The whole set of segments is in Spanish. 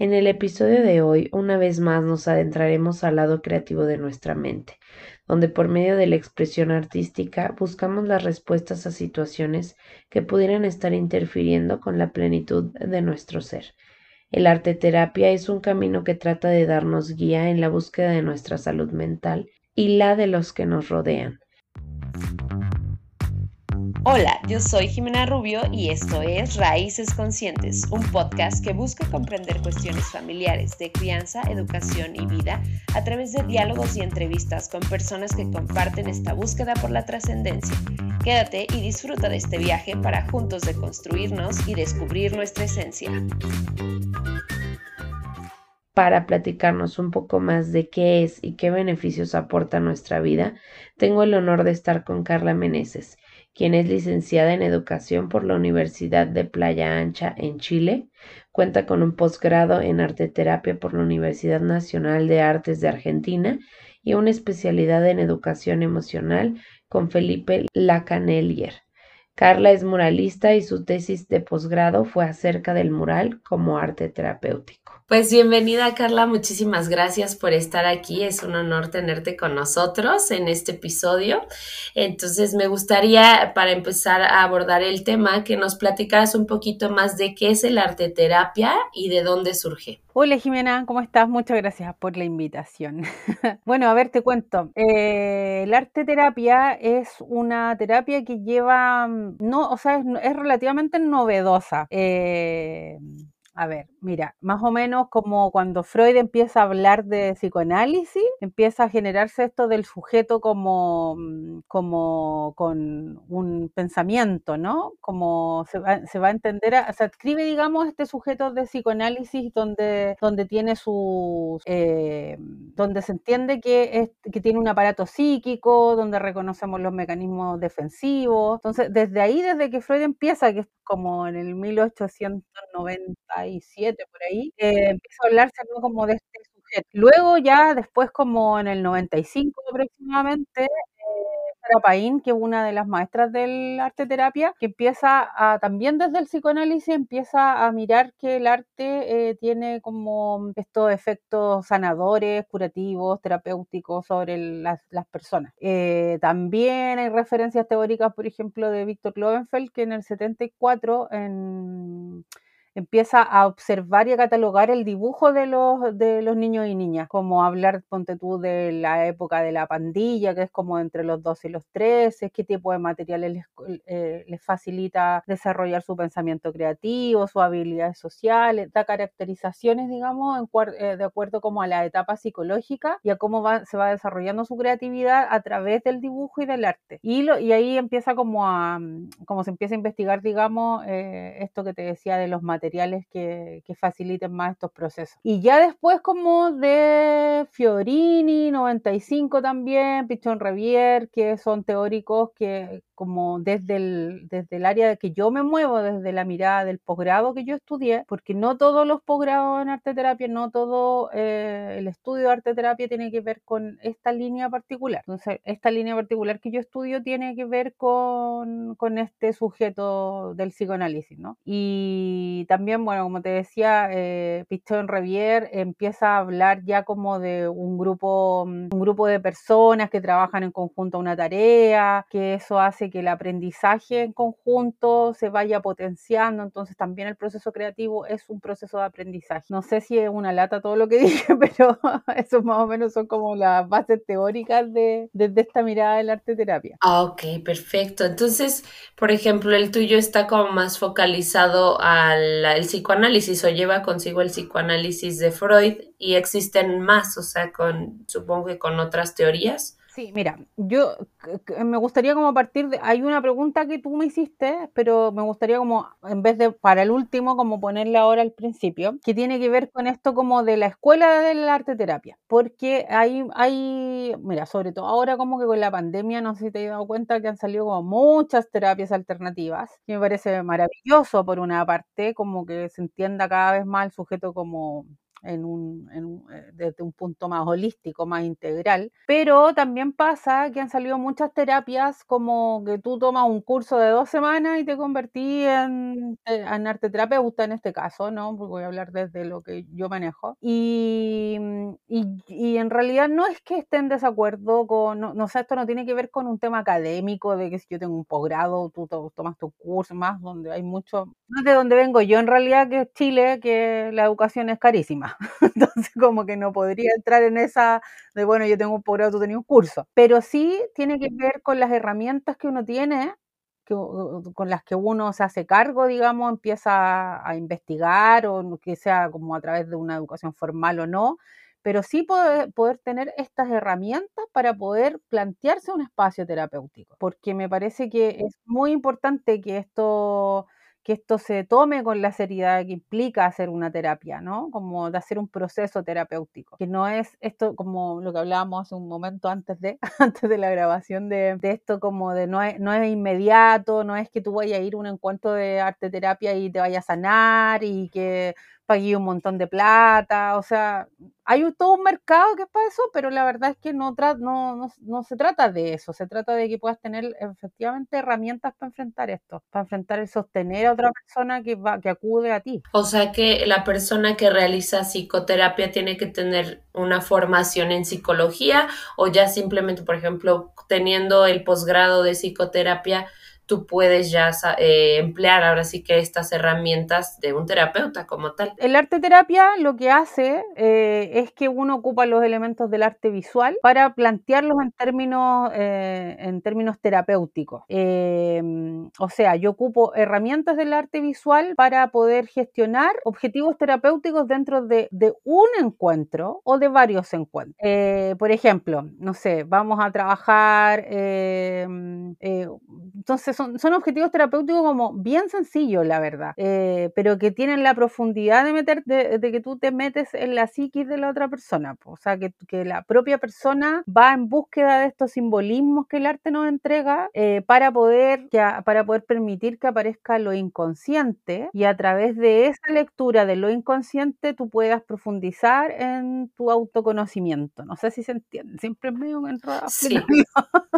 En el episodio de hoy, una vez más nos adentraremos al lado creativo de nuestra mente, donde por medio de la expresión artística buscamos las respuestas a situaciones que pudieran estar interfiriendo con la plenitud de nuestro ser. El arte terapia es un camino que trata de darnos guía en la búsqueda de nuestra salud mental y la de los que nos rodean. Hola, yo soy Jimena Rubio y esto es Raíces Conscientes, un podcast que busca comprender cuestiones familiares de crianza, educación y vida a través de diálogos y entrevistas con personas que comparten esta búsqueda por la trascendencia. Quédate y disfruta de este viaje para juntos deconstruirnos y descubrir nuestra esencia. Para platicarnos un poco más de qué es y qué beneficios aporta nuestra vida, tengo el honor de estar con Carla Meneses quien es licenciada en Educación por la Universidad de Playa Ancha en Chile, cuenta con un posgrado en Arte Terapia por la Universidad Nacional de Artes de Argentina y una especialidad en Educación Emocional con Felipe Lacanelier. Carla es muralista y su tesis de posgrado fue acerca del mural como arte terapéutico. Pues bienvenida Carla, muchísimas gracias por estar aquí. Es un honor tenerte con nosotros en este episodio. Entonces me gustaría, para empezar a abordar el tema, que nos platicaras un poquito más de qué es el arte terapia y de dónde surge. Hola Jimena, ¿cómo estás? Muchas gracias por la invitación. bueno, a ver, te cuento. Eh, el arte terapia es una terapia que lleva, no, o sea, es, es relativamente novedosa. Eh, a ver, mira, más o menos como cuando Freud empieza a hablar de psicoanálisis, empieza a generarse esto del sujeto como, mm, como con un pensamiento, ¿no? Como se va, a entender, se adscribe, digamos, este sujeto de psicoanálisis donde, donde tiene sus, eh, donde se entiende que, es, que tiene un aparato psíquico, donde reconocemos los mecanismos defensivos. Entonces, desde ahí, desde que Freud empieza, que es como en el 1897 por ahí, eh, empieza a hablarse como de este sujeto. Luego ya después como en el 95 aproximadamente, Sara Paín, que es una de las maestras del arte terapia, que empieza a, también desde el psicoanálisis, empieza a mirar que el arte eh, tiene como estos efectos sanadores, curativos, terapéuticos sobre las, personas. Eh, también hay referencias teóricas, por ejemplo, de Víctor Lovenfeld, que en el 74 en empieza a observar y a catalogar el dibujo de los, de los niños y niñas, como hablar, ponte tú, de la época de la pandilla, que es como entre los 12 y los 13, qué tipo de materiales les, eh, les facilita desarrollar su pensamiento creativo, sus habilidades sociales, da caracterizaciones, digamos, en, eh, de acuerdo como a la etapa psicológica y a cómo va, se va desarrollando su creatividad a través del dibujo y del arte. Y, lo, y ahí empieza como a, como se empieza a investigar, digamos, eh, esto que te decía de los materiales materiales que, faciliten más estos procesos. Y ya después como de Fiorini, 95 también, Pichon Revier, que son teóricos que como desde el, desde el área que yo me muevo, desde la mirada del posgrado que yo estudié, porque no todos los posgrados en arte terapia, no todo eh, el estudio de arte terapia tiene que ver con esta línea particular. Entonces, esta línea particular que yo estudio tiene que ver con, con este sujeto del psicoanálisis, ¿no? Y también, bueno, como te decía, eh, Revier empieza a hablar ya como de un grupo, un grupo de personas que trabajan en conjunto a una tarea, que eso hace que el aprendizaje en conjunto se vaya potenciando, entonces también el proceso creativo es un proceso de aprendizaje. No sé si es una lata todo lo que dije, pero eso más o menos son como las bases teóricas de, esta mirada del arte terapia. Ah, ok, perfecto. Entonces, por ejemplo, el tuyo está como más focalizado al, al psicoanálisis o lleva consigo el psicoanálisis de Freud y existen más, o sea, con, supongo que con otras teorías. Sí, mira, yo me gustaría como partir de, hay una pregunta que tú me hiciste, pero me gustaría como, en vez de para el último, como ponerla ahora al principio, que tiene que ver con esto como de la escuela del arte terapia, porque hay, hay, mira, sobre todo ahora como que con la pandemia, no sé si te has dado cuenta que han salido como muchas terapias alternativas, que me parece maravilloso por una parte, como que se entienda cada vez más el sujeto como en un, eh, desde un punto más holístico, más integral. Pero también pasa que han salido muchas terapias como que tú tomas un curso de dos semanas y te convertí en, eh, en arte terapeuta en este caso, ¿no? Porque voy a hablar desde lo que yo manejo. Y, y, en realidad no es que esté en desacuerdo con, no, no sé, esto no tiene que ver con un tema académico de que si yo tengo un posgrado, tú tomas tu curso, más donde hay mucho, más de donde vengo yo en realidad, que es Chile, que la educación es carísima. Entonces, como que no podría entrar en esa de, bueno, yo tengo un posgrado, tú tenías un curso. Pero sí tiene que ver con las herramientas que uno tiene que, con las que uno se hace cargo, digamos, empieza a investigar o que sea como a través de una educación formal o no, pero sí poder, poder, tener estas herramientas para poder plantearse un espacio terapéutico, porque me parece que es muy importante que esto que esto se tome con la seriedad que implica hacer una terapia, ¿no? Como de hacer un proceso terapéutico, que no es esto como lo que hablábamos hace un momento antes de, antes de la grabación de, de esto como de no es, no es inmediato, no es que tú vayas a ir a un encuentro de arte terapia y te vayas a sanar y que pagué un montón de plata, o sea, hay todo un mercado que es para eso, pero la verdad es que no, no, no, se trata de eso, se trata de que puedas tener efectivamente herramientas para enfrentar esto, para enfrentar el sostener a otra persona que, va, que acude a ti. O sea que la persona que realiza psicoterapia tiene que tener una formación en psicología o ya simplemente, por ejemplo, teniendo el posgrado de psicoterapia, tú puedes ya eh, emplear ahora sí que estas herramientas de un terapeuta como tal. El arte terapia lo que hace eh, es que uno ocupa los elementos del arte visual para plantearlos en términos, eh, en términos terapéuticos. o sea, yo ocupo herramientas del arte visual para poder gestionar objetivos terapéuticos dentro de, de un encuentro o de varios encuentros. por ejemplo, no sé, vamos a trabajar, entonces son, objetivos terapéuticos como bien sencillos, la verdad, eh, pero que tienen la profundidad de, meter, de, que tú te metes en la psiquis de la otra persona. O sea, que, que, la propia persona va en búsqueda de estos simbolismos que el arte nos entrega eh, para, poder, para poder permitir que aparezca lo inconsciente y a través de esa lectura de lo inconsciente tú puedas profundizar en tu autoconocimiento. No sé si se entiende, siempre es medio enredado. Sí.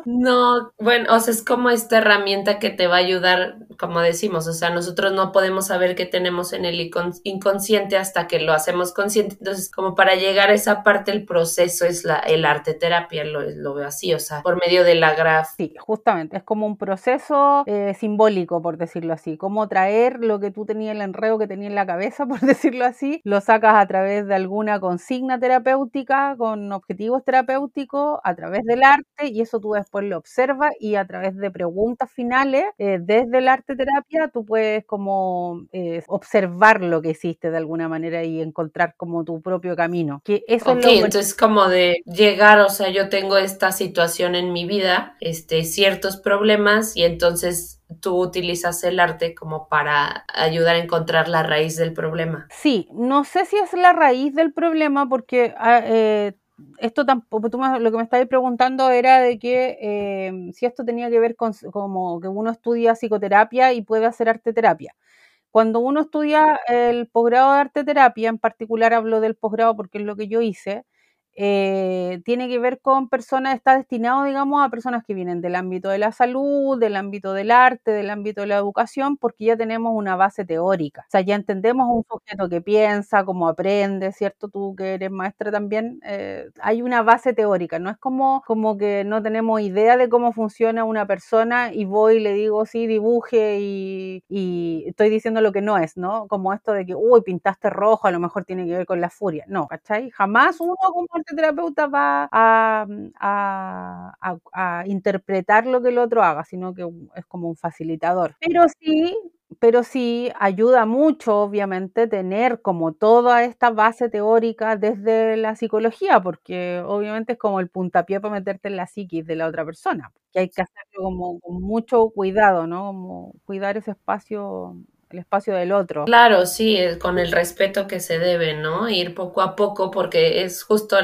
no, bueno, o sea, es como esta herramienta que te va a ayudar, como decimos, o sea, nosotros no podemos saber qué tenemos en el inconsciente hasta que lo hacemos consciente. Entonces, como para llegar a esa parte, el proceso es la, el arte terapia, lo, lo veo así, o sea, por medio de la graf. Sí, justamente, es como un proceso eh, simbólico, por decirlo así, como traer lo que tú tenías, el enredo que tenías en la cabeza, por decirlo así, lo sacas a través de alguna consigna terapéutica, con objetivos terapéuticos, a través del arte, y eso tú después lo observas y a través de preguntas finales eh, desde el arte terapia, tú puedes como eh, observar lo que hiciste de alguna manera y encontrar como tu propio camino. Que eso es lo entonces como de llegar, o sea, yo tengo esta situación en mi vida, este, ciertos problemas y entonces tú utilizas el arte como para ayudar a encontrar la raíz del problema. Sí, no sé si es la raíz del problema porque ah, eh, esto tampoco, tú lo que me estabas preguntando era de que eh, si esto tenía que ver con como que uno estudia psicoterapia y puede hacer arte terapia. Cuando uno estudia el posgrado de arte terapia, en particular hablo del posgrado porque es lo que yo hice, eh, tiene que ver con personas, está destinado, digamos, a personas que vienen del ámbito de la salud, del ámbito del arte, del ámbito de la educación, porque ya tenemos una base teórica. O sea, ya entendemos un sujeto que piensa, cómo aprende, ¿cierto? Tú que eres maestra también, eh, hay una base teórica, no es como, como que no tenemos idea de cómo funciona una persona y voy y le digo, sí, dibuje y, y estoy diciendo lo que no es, ¿no? Como esto de que, uy, pintaste rojo, a lo mejor tiene que ver con la furia. No, ¿cachai? Jamás uno terapeuta va a, interpretar lo que el otro haga, sino que es como un facilitador. Pero sí, pero sí ayuda mucho, obviamente, tener como toda esta base teórica desde la psicología, porque obviamente es como el puntapié para meterte en la psiquis de la otra persona, que hay que hacerlo como con mucho cuidado, ¿no? Como cuidar ese espacio el espacio del otro. Claro, sí, con el respeto que se debe, ¿no? Ir poco a poco, porque es justo,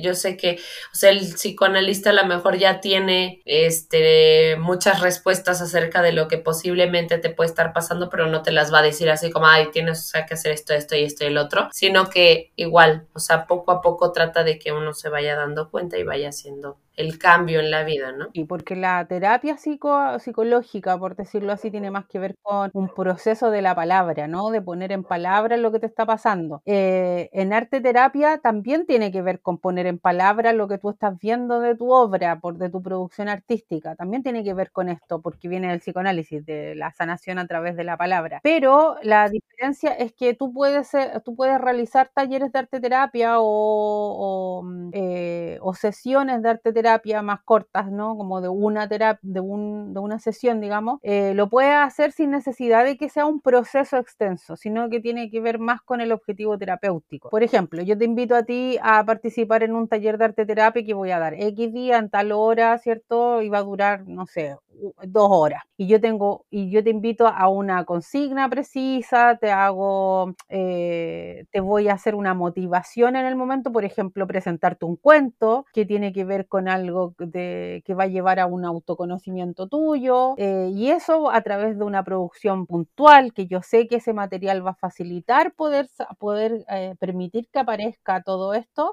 yo sé que, o sea, el psicoanalista a lo mejor ya tiene este, muchas respuestas acerca de lo que posiblemente te puede estar pasando, pero no te las va a decir así como, ay, tienes que hacer esto, esto y esto y el otro, sino que igual, o sea, poco a poco trata de que uno se vaya dando cuenta y vaya haciendo el cambio en la vida, ¿no? Y porque la terapia psico psicológica, por decirlo así, tiene más que ver con un proceso de la palabra, ¿no? De poner en palabras lo que te está pasando. Eh, en arte terapia también tiene que ver con poner en palabras lo que tú estás viendo de tu obra, por, de tu producción artística. También tiene que ver con esto, porque viene del psicoanálisis, de la sanación a través de la palabra. Pero la diferencia es que tú puedes, tú puedes realizar talleres de arte terapia o, o, mm, eh, o sesiones de arte terapia terapia más cortas, ¿no? Como de una terapia, de, un, de una sesión, digamos, eh, lo puedes hacer sin necesidad de que sea un proceso extenso, sino que tiene que ver más con el objetivo terapéutico. Por ejemplo, yo te invito a ti a participar en un taller de arte terapia que voy a dar X día en tal hora, ¿cierto? Y va a durar, no sé, dos horas. Y yo tengo, y yo te invito a una consigna precisa, te hago, eh, te voy a hacer una motivación en el momento, por ejemplo, presentarte un cuento que tiene que ver con algo que va a llevar a un autoconocimiento tuyo, eh, y eso a través de una producción puntual, que yo sé que ese material va a facilitar poder, poder eh, permitir que aparezca todo esto,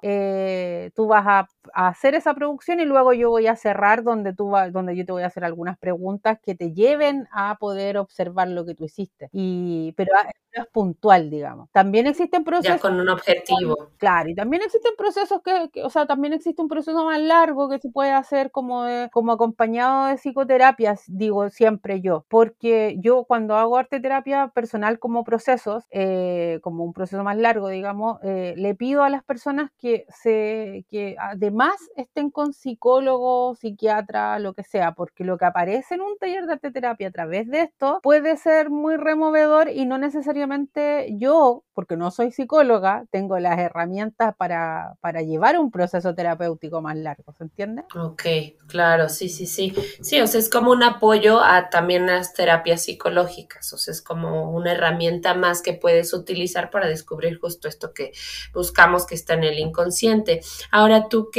tú vas a, a, hacer esa producción y luego yo voy a cerrar donde, tú va, donde yo te voy a hacer algunas preguntas que te lleven a poder observar lo que tú hiciste. Y, pero es puntual, digamos. También existen procesos... Ya con un objetivo. Claro, y también existen procesos que, o sea, también existe un proceso más largo que se puede hacer como, como acompañado de psicoterapias, digo siempre yo, porque yo cuando hago arte terapia personal como procesos, eh, como un proceso más largo, digamos, eh, le pido a las personas que, se, que además estén con psicólogo, psiquiatra, lo que sea, porque lo que aparece en un taller de arte terapia a través de esto puede ser muy removedor y no necesariamente yo, porque no soy psicóloga, tengo las herramientas para, para llevar un proceso terapéutico más largo, ¿se entiende? Ok, claro, sí, sí, sí. Sí, o sea, es como un apoyo a también las terapias psicológicas, o sea, es como una herramienta más que puedes utilizar para descubrir justo esto que buscamos que está en el inconsciente. Ahora, ¿tú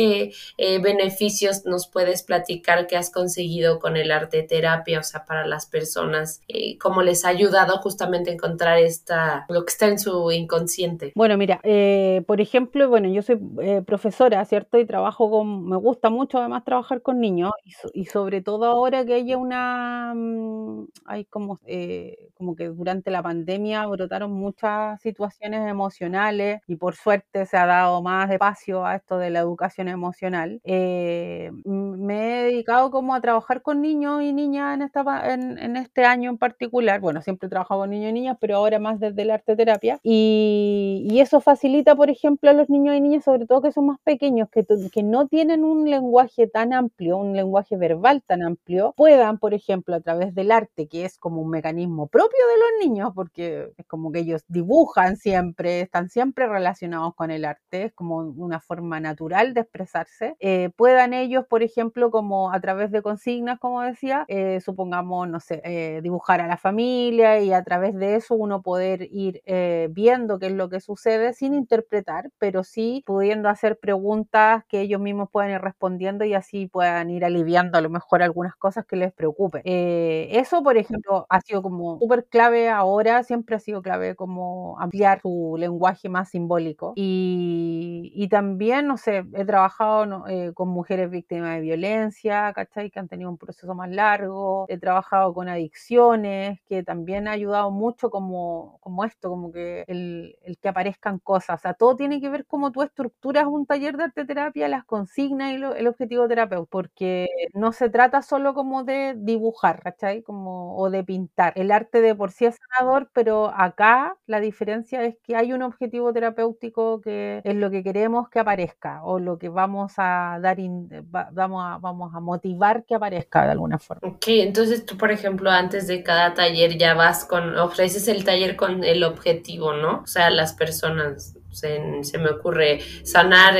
eh, beneficios nos puedes platicar que has conseguido con el arte terapia, o sea, para las personas, eh, cómo les ha ayudado justamente a encontrar está, lo que está en su inconsciente? Bueno, mira, eh, por ejemplo, bueno, yo soy eh, profesora, ¿cierto? Y trabajo con, me gusta mucho además trabajar con niños y, sobre todo ahora que haya una, mm, hay como, eh, como que durante la pandemia brotaron muchas situaciones emocionales y por suerte se ha dado más espacio a esto de la educación emocional. me he dedicado como a trabajar con niños y niñas en, esta, en, en este año en particular. Bueno, siempre he trabajado con niños y niñas, pero ahora más desde la arte terapia. Y, y, eso facilita, por ejemplo, a los niños y niñas, sobre todo que son más pequeños, que, que no tienen un lenguaje tan amplio, un lenguaje verbal tan amplio, puedan, por ejemplo, a través del arte, que es como un mecanismo propio de los niños, porque es como que ellos dibujan siempre, están siempre relacionados con el arte, es como una forma natural de expresarse, eh, puedan ellos, por ejemplo, como a través de consignas, como decía, eh, supongamos, no sé, eh, dibujar a la familia y a través de eso uno poder ir eh, viendo qué es lo que sucede sin interpretar, pero sí pudiendo hacer preguntas que ellos mismos puedan ir respondiendo y así puedan ir aliviando a lo mejor algunas cosas que les preocupen. Eh, eso, por ejemplo, ha sido como súper clave ahora, siempre ha sido clave como ampliar su lenguaje más simbólico. Y, y también, no sé, he trabajado eh, con mujeres víctimas de violencia, ¿cachai? Que han tenido un proceso más largo. He trabajado con adicciones, que también ha ayudado mucho como como, esto, como que el, que aparezcan cosas. O sea, todo tiene que ver cómo tú estructuras un taller de arte terapia, las consignas y el objetivo terapeuta, porque no se trata solo como de dibujar, ¿cachai? Como, o de pintar. El arte de por sí es sanador, pero acá la diferencia es que hay un objetivo terapéutico que es lo que queremos que aparezca o lo que vamos a dar, vamos, a, vamos a motivar que aparezca de alguna forma. Ok, entonces tú, por ejemplo, antes de cada taller ya vas con, ofreces el taller con el objetivo, ¿no? O sea, las personas se, se, me ocurre sanar,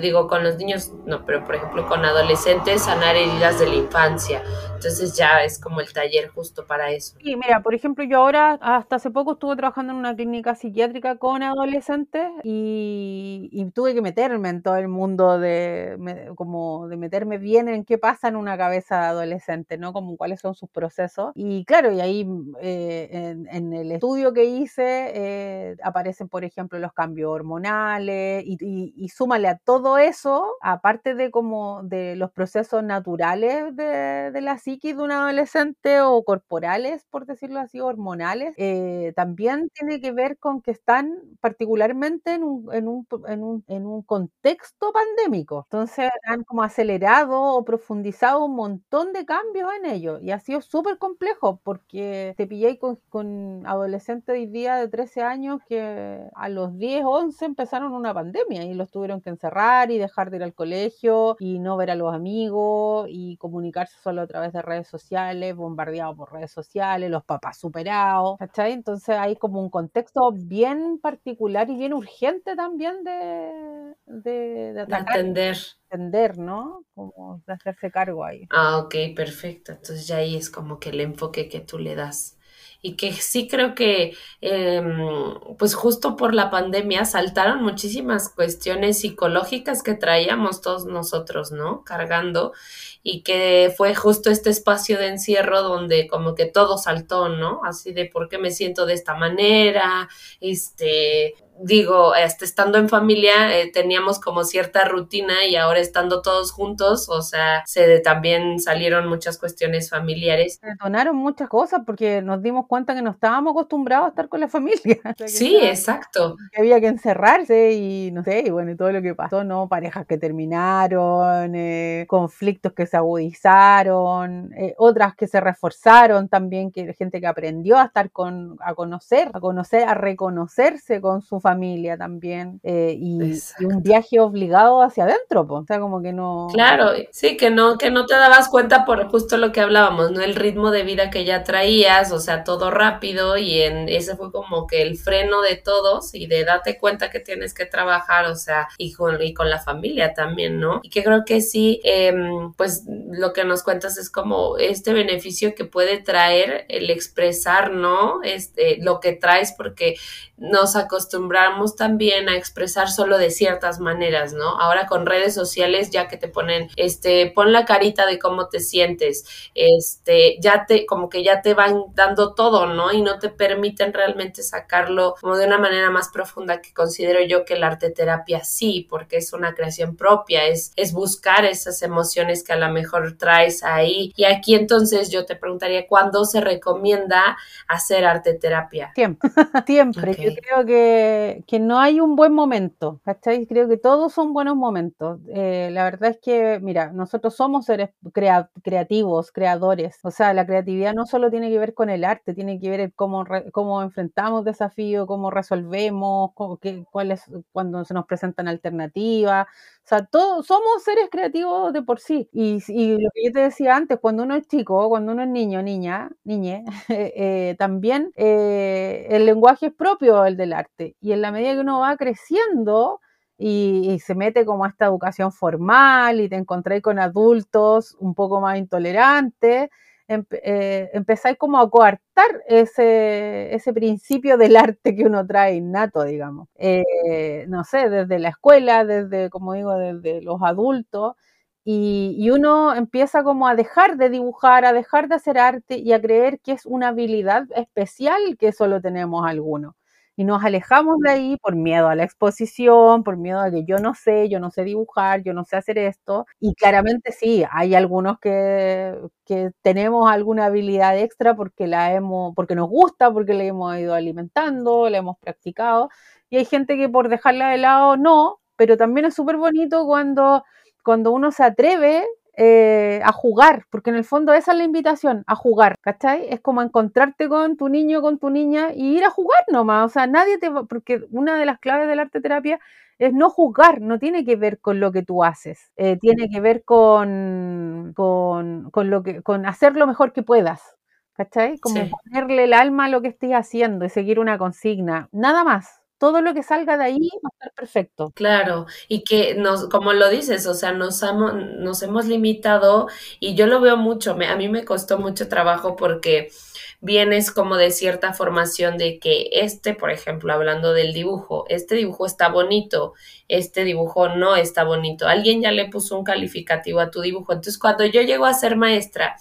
digo, con los niños, no, pero por ejemplo con adolescentes, sanar heridas de la infancia. Entonces ya es como el taller justo para eso. Y mira, por ejemplo, yo ahora hasta hace poco estuve trabajando en una clínica psiquiátrica con adolescentes y, y tuve que meterme en todo el mundo de como de meterme bien en qué pasa en una cabeza de adolescente, ¿no? Como cuáles son sus procesos. Y claro, y ahí eh, en, en, el estudio que hice eh, aparecen, por ejemplo, los cambios hormonales y, y, súmale a todo eso, aparte de como de los procesos naturales de, de la psiquis de un adolescente o corporales, por decirlo así, hormonales, eh, también tiene que ver con que están particularmente en un, en un, en un, en un contexto pandémico. Entonces han como acelerado o profundizado un montón de cambios en ello y ha sido súper complejo porque te pillé con, con adolescentes hoy día de 13 años que a los 10, 11 empezaron una pandemia y los tuvieron que encerrar y dejar de ir al colegio y no ver a los amigos y comunicarse solo a través de redes sociales, bombardeados por redes sociales, los papás superados, ¿cachai? Entonces hay como un contexto bien particular y bien urgente también de, de, de, atender. Entender, ¿no? Como de hacerse cargo ahí. Ah, ok, perfecto. Entonces ya ahí es como que el enfoque que tú le das y que sí creo que em, pues justo por la pandemia saltaron muchísimas cuestiones psicológicas que traíamos todos nosotros, ¿no? Cargando y que fue justo este espacio de encierro donde como que todo saltó, ¿no? Así de por qué me siento de esta manera, este, digo, este, estando en familia eh, teníamos como cierta rutina y ahora estando todos juntos, o sea, se también salieron muchas cuestiones familiares. Se detonaron muchas cosas porque nos dimos cuenta que no estábamos acostumbrados a estar con la familia. sí, exacto. Que había que encerrarse y no sé, y bueno, y todo lo que pasó, ¿no? Parejas que terminaron, eh, conflictos que se agudizaron, eh, otras que se reforzaron también, que gente que aprendió a estar con, a conocer, a conocer, a reconocerse con su familia también eh, y, un viaje obligado hacia adentro, o sea, como que no... Claro, sí, que no, que no te dabas cuenta por justo lo que hablábamos, ¿no? El ritmo de vida que ya traías, o sea, todo rápido y en ese fue como que el freno de todos y de date cuenta que tienes que trabajar, o sea, y con, y con la familia también, ¿no? Y que creo que sí, em, pues lo que nos cuentas es como este beneficio que puede traer el expresar, ¿no? Este, lo que traes porque nos acostumbramos también a expresar solo de ciertas maneras, ¿no? Ahora con redes sociales ya que te ponen, este, pon la carita de cómo te sientes, este, ya te, como que ya te van dando todo, ¿no? Y no te permiten realmente sacarlo como de una manera más profunda que considero yo que la arte terapia sí, porque es una creación propia, es, es buscar esas emociones que a lo mejor traes ahí. Y aquí entonces yo te preguntaría, ¿cuándo se recomienda hacer arte terapia? Siempre, siempre yo creo que, que, no hay un buen momento, ¿cachai? Creo que todos son buenos momentos. Eh, la verdad es que, mira, nosotros somos seres creativos, creadores. O sea, la creatividad no solo tiene que ver con el arte, tiene que ver cómo, cómo enfrentamos desafíos, cómo resolvemos, cómo, qué, cuáles, cuando se nos presentan alternativas. O sea, todos somos seres creativos de por sí. Y, y, lo que yo te decía antes, cuando uno es chico, cuando uno es niño, niña, niñe, eh, también eh, el lenguaje es propio el del arte. Y en la medida que uno va creciendo, y, se mete como a esta educación formal y te encontráis con adultos un poco más intolerantes, eh, empezáis como a coartar ese, ese principio del arte que uno trae innato, digamos. Eh, no sé, desde la escuela, desde, como digo, desde los adultos, y, y, uno empieza como a dejar de dibujar, a dejar de hacer arte y a creer que es una habilidad especial que solo tenemos algunos y nos alejamos de ahí por miedo a la exposición, por miedo a que yo no sé, yo no sé dibujar, yo no sé hacer esto. Y claramente sí, hay algunos que, que tenemos alguna habilidad extra porque la hemos, porque nos gusta, porque la hemos ido alimentando, la hemos practicado. Y hay gente que por dejarla de lado no, pero también es súper bonito cuando, cuando uno se atreve eh, a jugar, porque en el fondo esa es la invitación, a jugar, ¿cachai? Es como encontrarte con tu niño, con tu niña y ir a jugar nomás, o sea, nadie te va, porque una de las claves del arte terapia es no juzgar, no tiene que ver con lo que tú haces, eh, tiene que ver con, con, con, lo que, con hacer lo mejor que puedas, ¿cachai? Como ponerle el alma a lo que estés haciendo y seguir una consigna, nada más. Todo lo que salga de ahí va a estar perfecto. Claro, y que nos, como lo dices, o sea, nos, hemos limitado y yo lo veo mucho, a mí me costó mucho trabajo porque vienes como de cierta formación de que este, por ejemplo, hablando del dibujo, este dibujo está bonito, este dibujo no está bonito, alguien ya le puso un calificativo a tu dibujo, entonces cuando yo llego a ser maestra,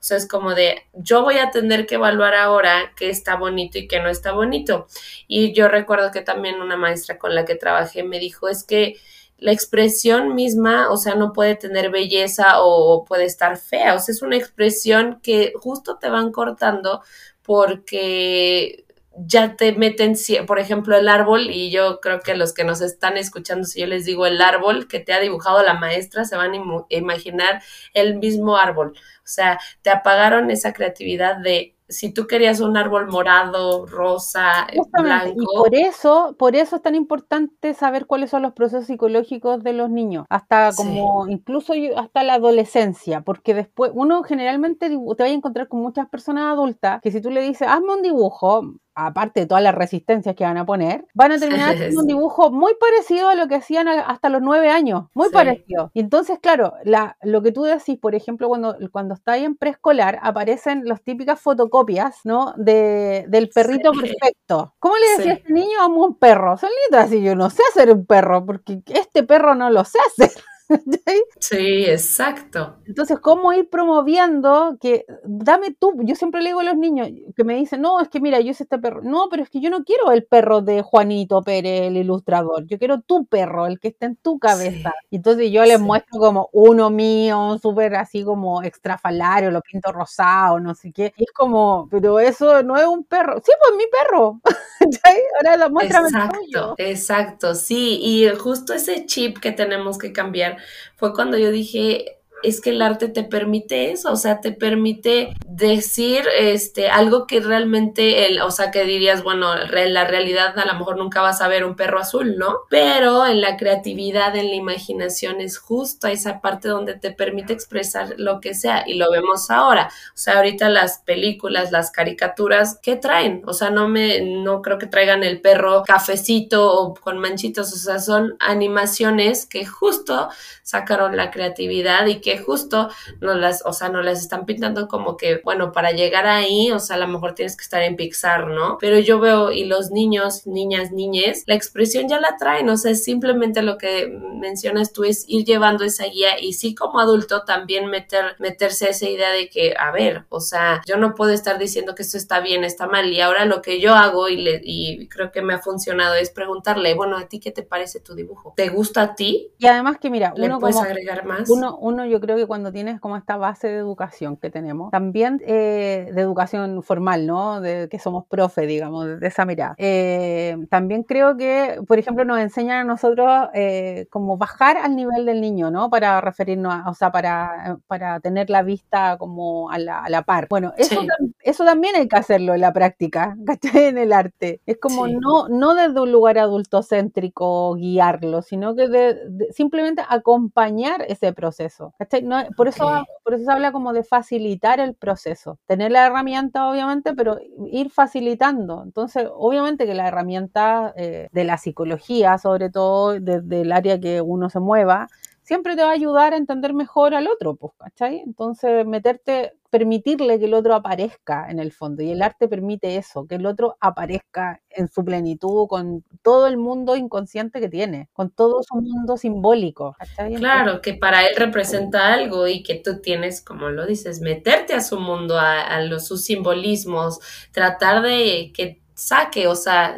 o sea, es como de, yo voy a tener que evaluar ahora qué está bonito y qué no está bonito. Y yo recuerdo que también una maestra con la que trabajé me dijo, es que la expresión misma, o sea, no puede tener belleza o puede estar fea, o sea, es una expresión que justo te van cortando porque ya te meten, por ejemplo, el árbol, y yo creo que los que nos están escuchando, si yo les digo el árbol que te ha dibujado la maestra, se van a imaginar el mismo árbol. O sea, te apagaron esa creatividad de si tú querías un árbol morado, rosa, blanco. Y por eso, por eso es tan importante saber cuáles son los procesos psicológicos de los niños, hasta como incluso hasta la adolescencia, porque después uno generalmente te va a encontrar con muchas personas adultas que si tú le dices, hazme un dibujo, aparte de todas las resistencias que van a poner, van a terminar haciendo un dibujo muy parecido a lo que hacían hasta los nueve años, muy parecido. Y entonces, claro, la, lo que tú decís, por ejemplo, cuando, cuando está ahí en preescolar, aparecen las típicas fotocopias, ¿no? De, del perrito perfecto. ¿Cómo le decía a este niño? Amo un perro. Solito así, yo no sé hacer un perro, porque este perro no lo sé hacer. sí, exacto. Entonces, ¿cómo ir promoviendo que dame tú? Yo siempre le digo a los niños que me dicen, no, es que mira, yo hice este perro. No, pero es que yo no quiero el perro de Juanito Pérez, el ilustrador. Yo quiero tu perro, el que está en tu cabeza. Entonces yo les muestro como uno mío, súper así como extrafalario, lo pinto rosado, no sé qué. Y es como, pero eso no es un perro. Sí, pues mi perro. Ahora lo muestra Exacto, exacto, sí. Y justo ese chip que tenemos que cambiar fue cuando yo dije, es que el arte te permite eso, o sea, te permite decir este algo que realmente el, o sea, que dirías, bueno, en la realidad a lo mejor nunca vas a ver un perro azul, ¿no? Pero en la creatividad, en la imaginación es justo esa parte donde te permite expresar lo que sea y lo vemos ahora. O sea, ahorita las películas, las caricaturas, ¿qué traen? O sea, no me no creo que traigan el perro cafecito o con manchitos, o sea, son animaciones que justo sacaron la creatividad y que que justo no las, o sea, no las están pintando como que, bueno, para llegar ahí, o sea, a lo mejor tienes que estar en Pixar, ¿no? Pero yo veo, y los niños, niñas, niñes, la expresión ya la traen, o sea, simplemente lo que mencionas tú es ir llevando esa guía y sí como adulto también meter, meterse a esa idea de que, a ver, o sea, yo no puedo estar diciendo que esto está bien, está mal, y ahora lo que yo hago y, le, y creo que me ha funcionado es preguntarle, bueno, ¿a ti qué te parece tu dibujo? ¿Te gusta a ti? Y además que mira, ¿Le puedes agregar más? Uno, uno yo creo que cuando tienes como esta base de educación que tenemos, también eh, de educación formal, ¿no? De que somos profe, digamos, de esa mirada. Eh, también creo que, por ejemplo, nos enseñan a nosotros eh, como bajar al nivel del niño, ¿no? Para referirnos, a, o sea, para, para tener la vista como a la, a la par. Bueno, eso, eso también hay que hacerlo en la práctica, ¿cachai? En el arte. Es como no, no desde un lugar adultocéntrico guiarlo, sino que de, simplemente acompañar ese proceso, no, por, eso, por eso se habla como de facilitar el proceso. Tener la herramienta, obviamente, pero ir facilitando. Entonces, obviamente que la herramienta eh, de la psicología, sobre todo desde el área que uno se mueva, siempre te va a ayudar a entender mejor al otro, pues, ¿cachai? Entonces, meterte, permitirle que el otro aparezca en el fondo. Y el arte permite eso, que el otro aparezca en su plenitud, con todo el mundo inconsciente que tiene, con todo su mundo simbólico. Claro, que para él representa algo y que tú tienes, como lo dices, meterte a su mundo, a, los, sus simbolismos, tratar de que saque, o sea,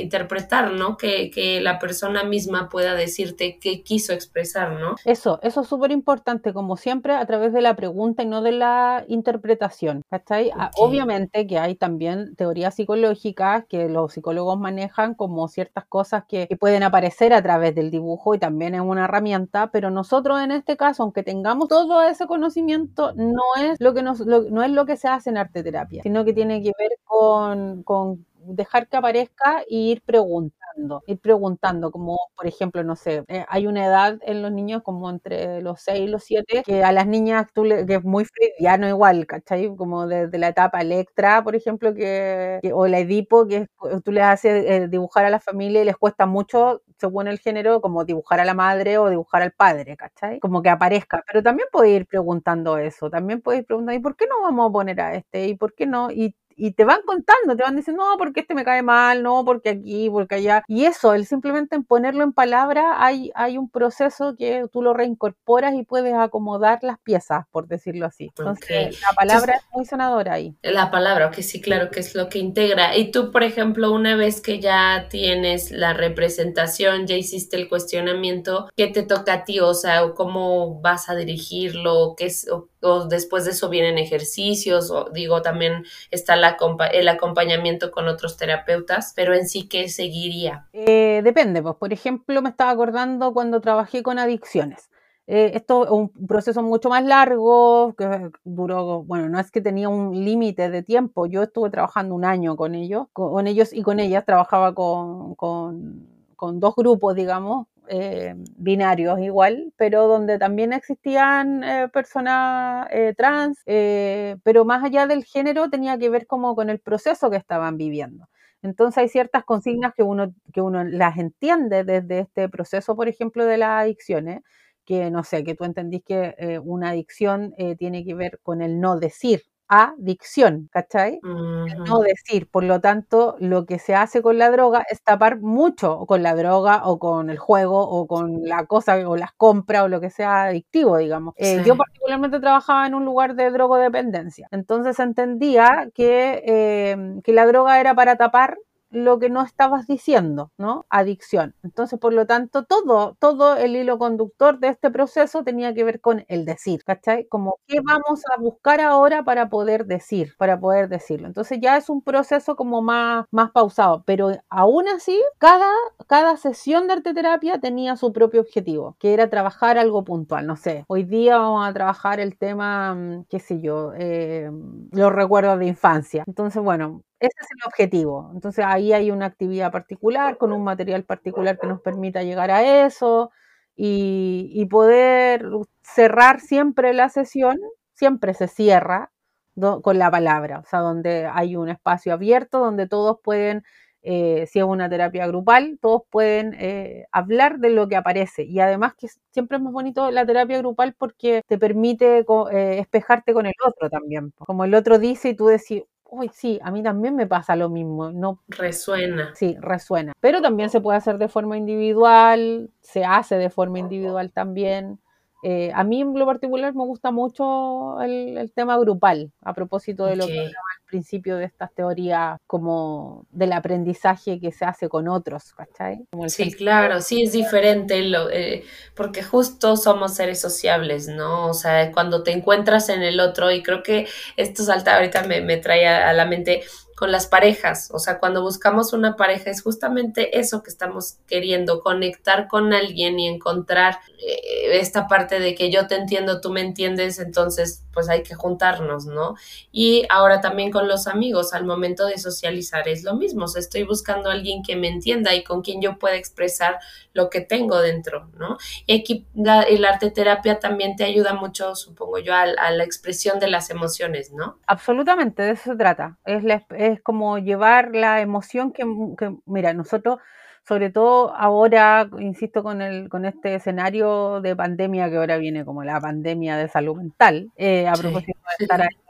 interpretar, ¿no? Que, que, la persona misma pueda decirte qué quiso expresar, ¿no? Eso, eso es súper importante, como siempre, a través de la pregunta y no de la interpretación, ¿cachai? Ah, obviamente que hay también teorías psicológicas que los psicólogos manejan como ciertas cosas que, pueden aparecer a través del dibujo y también es una herramienta, pero nosotros en este caso, aunque tengamos todo ese conocimiento, no es lo que, nos, no es lo que se hace en arte terapia, sino que tiene que ver con, con dejar que aparezca e ir preguntando. ir preguntando, como por ejemplo, no sé, eh, hay una edad en los niños como entre los 6 y los 7, que a las niñas tú le, que es muy freudiano igual, ¿cachai? Como desde la etapa Electra, por ejemplo, que, o la Edipo, que tú les haces eh, dibujar a la familia y les cuesta mucho, según el género, como dibujar a la madre o dibujar al padre, ¿cachai? Como que aparezca, pero también puedes ir preguntando eso, también puedes ir preguntando, ¿y por qué no vamos a poner a este? ¿Y por qué no? Y y te van contando, te van diciendo, no, porque este me cae mal, no, porque aquí, porque allá. Y eso, el simplemente en ponerlo en palabra, hay, hay un proceso que tú lo reincorporas y puedes acomodar las piezas, por decirlo así. Entonces, la palabra es muy sanadora ahí. La palabra, que sí, claro, que es lo que integra. Y tú, por ejemplo, una vez que ya tienes la representación, ya hiciste el cuestionamiento, ¿qué te toca a ti? O sea, ¿cómo vas a dirigirlo? ¿Qué es, o después de eso vienen ejercicios, o digo, también está la, el acompañamiento con otros terapeutas, pero en sí, ¿qué seguiría? Eh, depende, pues, por ejemplo, me estaba acordando cuando trabajé con adicciones. Eh, esto es un proceso mucho más largo, que duró, bueno, no es que tenía un límite de tiempo, yo estuve trabajando un año con ellos, con, ellos y con ellas, trabajaba con, con dos grupos, digamos, eh, binarios igual, pero donde también existían eh, personas eh, trans, pero más allá del género tenía que ver como con el proceso que estaban viviendo. Entonces hay ciertas consignas que uno, que uno las entiende desde este proceso, por ejemplo, de las adicciones, que no sé, que tú entendís que una adicción tiene que ver con el no decir, adicción, ¿cachai? No decir, por lo tanto, lo que se hace con la droga es tapar mucho con la droga o con el juego o con la cosa o las compras o lo que sea adictivo, digamos. Eh, yo particularmente trabajaba en un lugar de drogodependencia, entonces entendía que, eh, que la droga era para tapar lo que no estabas diciendo, ¿no? Adicción. Entonces, por lo tanto, todo, todo el hilo conductor de este proceso tenía que ver con el decir, ¿cachai? Como, ¿qué vamos a buscar ahora para poder decir, para poder decirlo? Entonces ya es un proceso como más, más pausado, pero aún así, cada, cada sesión de arteterapia tenía su propio objetivo, que era trabajar algo puntual, no sé, hoy día vamos a trabajar el tema, mm, qué sé yo, eh, los recuerdos de infancia. Entonces, bueno, ese es el objetivo. Entonces ahí hay una actividad particular con un material particular que nos permita llegar a eso y, poder cerrar siempre la sesión, siempre se cierra con la palabra, o sea, donde hay un espacio abierto donde todos pueden, eh, si es una terapia grupal, todos pueden eh, hablar de lo que aparece. Y además que siempre es más bonito la terapia grupal porque te permite eh, espejarte con el otro también. Como el otro dice y tú decís, uy, sí, a mí también me pasa lo mismo. No, resuena. Sí, resuena. Pero también se puede hacer de forma individual, se hace de forma individual también. Eh, a mí en lo particular me gusta mucho el, tema grupal, a propósito de lo que hablaba principio de estas teorías como del aprendizaje que se hace con otros, ¿cachai? sí, claro, sí es diferente, lo, eh, porque justo somos seres sociables, ¿no? O sea, cuando te encuentras en el otro, y creo que esto salta ahorita me, me trae a la mente con las parejas. O sea, cuando buscamos una pareja es justamente eso que estamos queriendo, conectar con alguien y encontrar eh, esta parte de que yo te entiendo, tú me entiendes, entonces pues hay que juntarnos, ¿no? Y ahora también con los amigos, al momento de socializar es lo mismo, o sea, estoy buscando a alguien que me entienda y con quien yo pueda expresar lo que tengo dentro, ¿no? Y aquí la, el arte terapia también te ayuda mucho, supongo yo, a, la expresión de las emociones, ¿no? Absolutamente, de eso se trata. Es, es como llevar la emoción que, que mira, nosotros sobre todo ahora, insisto, con, el, con este escenario de pandemia que ahora viene como la pandemia de salud mental, eh, a propósito de estar ahí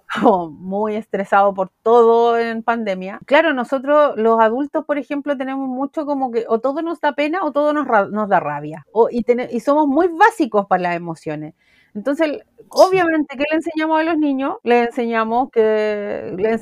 muy estresado por todo en pandemia. Claro, nosotros los adultos, por ejemplo, tenemos mucho como que o todo nos da pena o todo nos, nos da rabia. O, y, y somos muy básicos para las emociones. Entonces, obviamente, ¿qué le enseñamos a los niños? Le enseñamos que le,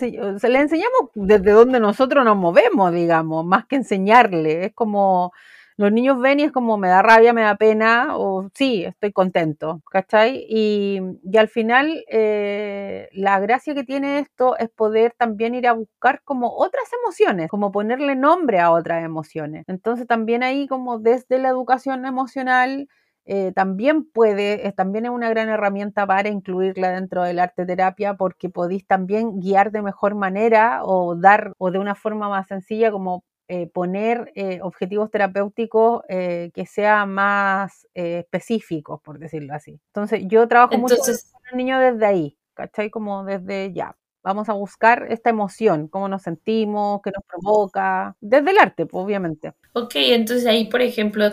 le enseñamos desde donde nosotros nos movemos, digamos, más que enseñarle. Es como los niños ven y es como me da rabia, me da pena, o sí, estoy contento, ¿cachai? Y, y al final eh, la gracia que tiene esto es poder también ir a buscar como otras emociones, como ponerle nombre a otras emociones. Entonces también ahí como desde la educación emocional eh, también puede, también es una gran herramienta para incluirla dentro del arte terapia porque podéis también guiar de mejor manera o dar o de una forma más sencilla como eh, poner eh, objetivos terapéuticos eh, que sean más específicos, por decirlo así. Entonces, yo trabajo mucho con los niños desde ahí, ¿cachai? Como desde ya. Vamos a buscar esta emoción, cómo nos sentimos, qué nos provoca, desde el arte, pues, obviamente. Ok, entonces ahí, por ejemplo,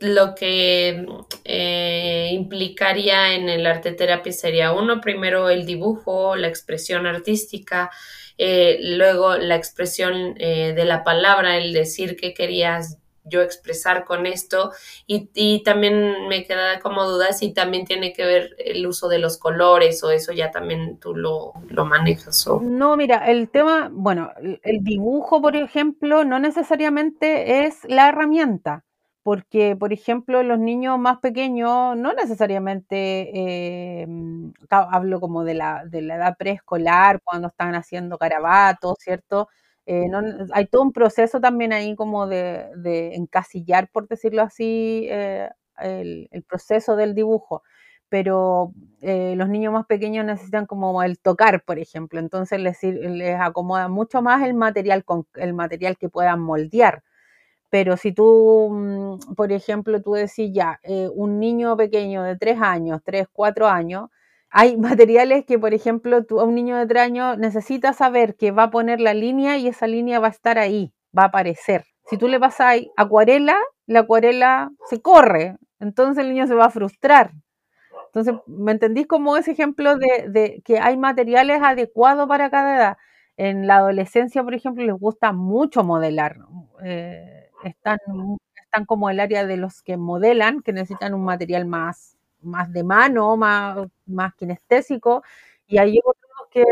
lo que implicaría en el arte terapia sería uno, primero el dibujo, la expresión artística, eh, luego la expresión eh, de la palabra, el decir que querías yo expresar con esto y, también me queda como duda si también tiene que ver el uso de los colores o eso ya también tú lo, lo manejas. O... No, mira, el tema, bueno, el dibujo, por ejemplo, no necesariamente es la herramienta porque, por ejemplo, los niños más pequeños, no necesariamente, eh, hablo como de la, de la edad preescolar, cuando están haciendo carabatos, ¿cierto? Eh, hay todo un proceso también ahí como de, encasillar, por decirlo así, eh, el, proceso del dibujo. Pero los niños más pequeños necesitan como el tocar, por ejemplo. Entonces les, les acomoda mucho más el material, con, el material que puedan moldear pero si tú, mm, por ejemplo, tú decís ya, eh, un niño pequeño de tres años, tres, cuatro años, hay materiales que, por ejemplo, a un niño de tres años necesita saber que va a poner la línea y esa línea va a estar ahí, va a aparecer. Si tú le pasas acuarela, la acuarela se corre, entonces el niño se va a frustrar. Entonces, ¿me entendís como ese ejemplo de, de que hay materiales adecuados para cada edad? En la adolescencia, por ejemplo, les gusta mucho modelar. Eh, están, están como el área de los que modelan, que necesitan un material más, más de mano, más, más kinestésico, y hay otros que,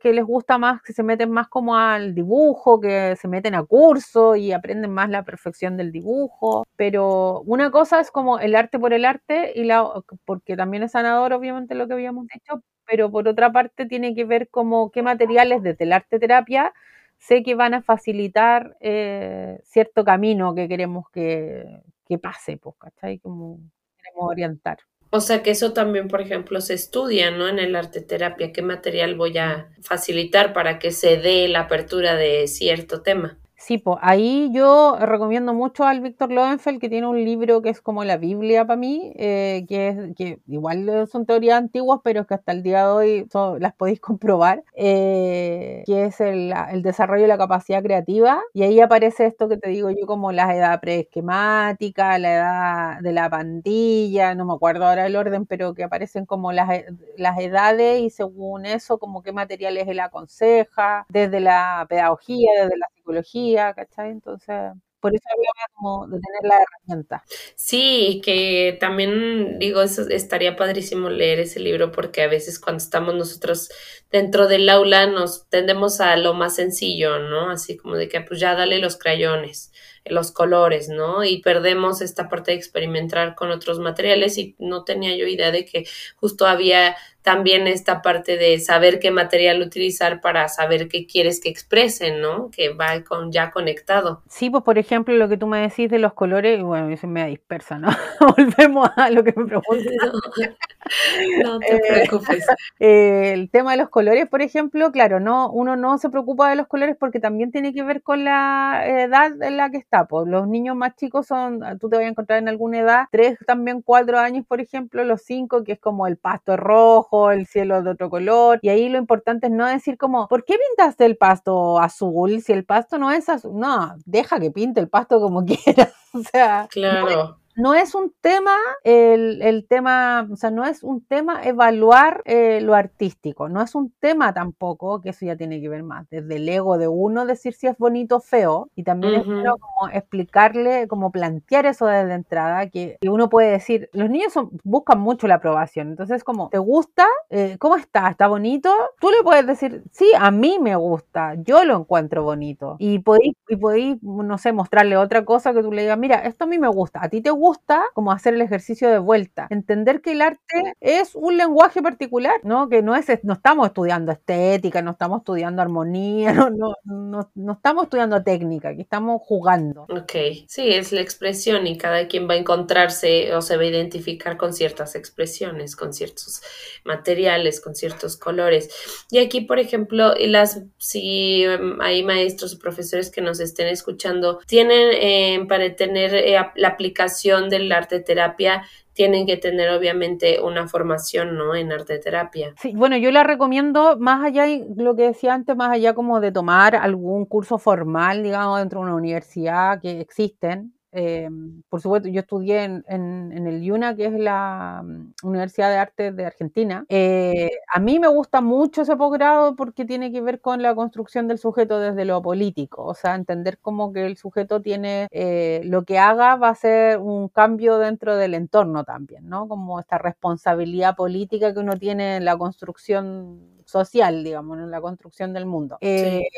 que les gusta más, que se meten más como al dibujo, que se meten a curso y aprenden más la perfección del dibujo. Pero una cosa es como el arte por el arte, y la, porque también es sanador, obviamente, lo que habíamos dicho, pero por otra parte tiene que ver como qué materiales desde el arte terapia sé que van a facilitar eh, cierto camino que queremos que, pase, pues, ¿cachai? Como queremos orientar. O sea que eso también, por ejemplo, se estudia, ¿no? En el arte terapia, qué material voy a facilitar para que se dé la apertura de cierto tema. Sí, pues ahí yo recomiendo mucho al Víctor Lowenfeld, que tiene un libro que es como la Biblia para mí, eh, que, es, que igual son teorías antiguas, pero que hasta el día de hoy las podéis comprobar, eh, que es el, desarrollo de la capacidad creativa. Y ahí aparece esto que te digo yo como la edad preesquemática, la edad de la pandilla, no me acuerdo ahora el orden, pero que aparecen como las, las edades y según eso, como qué materiales él aconseja, desde la pedagogía, desde la psicología, ¿cachai? Entonces, por eso hablaba como de tener la herramienta. Sí, que también digo, eso estaría padrísimo leer ese libro porque a veces cuando estamos nosotros dentro del aula nos tendemos a lo más sencillo, ¿no? Así como de que pues ya dale los crayones, los colores, ¿no? Y perdemos esta parte de experimentar con otros materiales y no tenía yo idea de que justo había también esta parte de saber qué material utilizar para saber qué quieres que expresen, ¿no? Que va con, ya conectado. Sí, pues por ejemplo, lo que tú me decís de los colores, bueno, eso me dispersa, ¿no? Volvemos a lo que me preguntas. No, te eh, preocupes. el tema de los colores, por ejemplo, claro, no, uno no se preocupa de los colores porque también tiene que ver con la edad en la que está. Pues los niños más chicos son, tú te vas a encontrar en alguna edad, tres, también cuatro años, por ejemplo, los cinco, que es como el pasto rojo el cielo de otro color. Y ahí lo importante es no decir como, ¿por qué pintaste el pasto azul si el pasto no es azul? No, deja que pinte el pasto como quiera. o sea, claro no es un tema, el, tema, o sea, no es un tema evaluar eh, lo artístico, no es un tema tampoco, que eso ya tiene que ver más, desde el ego de uno decir si es bonito o feo, y también es bueno como explicarle, como plantear eso desde entrada, que, uno puede decir, los niños buscan mucho la aprobación, entonces como, ¿te gusta? Eh, ¿Cómo está? ¿Está bonito? Tú le puedes decir, sí, a mí me gusta, yo lo encuentro bonito, y podéis, y podéis no sé, mostrarle otra cosa que tú le digas, mira, esto a mí me gusta, a ti te gusta, gusta como hacer el ejercicio de vuelta, entender que el arte es un lenguaje particular, ¿no? Que no es, no estamos estudiando estética, no estamos estudiando armonía, no, no, no, no estamos estudiando técnica, que estamos jugando. Ok, sí, es la expresión y cada quien va a encontrarse o se va a identificar con ciertas expresiones, con ciertos materiales, con ciertos colores. Y aquí, por ejemplo, las, si em, hay maestros o profesores que nos estén escuchando, tienen eh, para tener eh, la aplicación del arte terapia tienen que tener obviamente una formación ¿no? en arte terapia. Sí, bueno, yo la recomiendo más allá, lo que decía antes, más allá como de tomar algún curso formal, digamos, dentro de una universidad que existen, eh, por supuesto, yo estudié en, en, el IUNA, que es la mm, Universidad de Arte de Argentina. Eh, a mí me gusta mucho ese posgrado porque tiene que ver con la construcción del sujeto desde lo político, o sea, entender como que el sujeto tiene, eh, lo que haga va a ser un cambio dentro del entorno también, ¿no? Como esta responsabilidad política que uno tiene en la construcción social, digamos, en la construcción del mundo. Eh,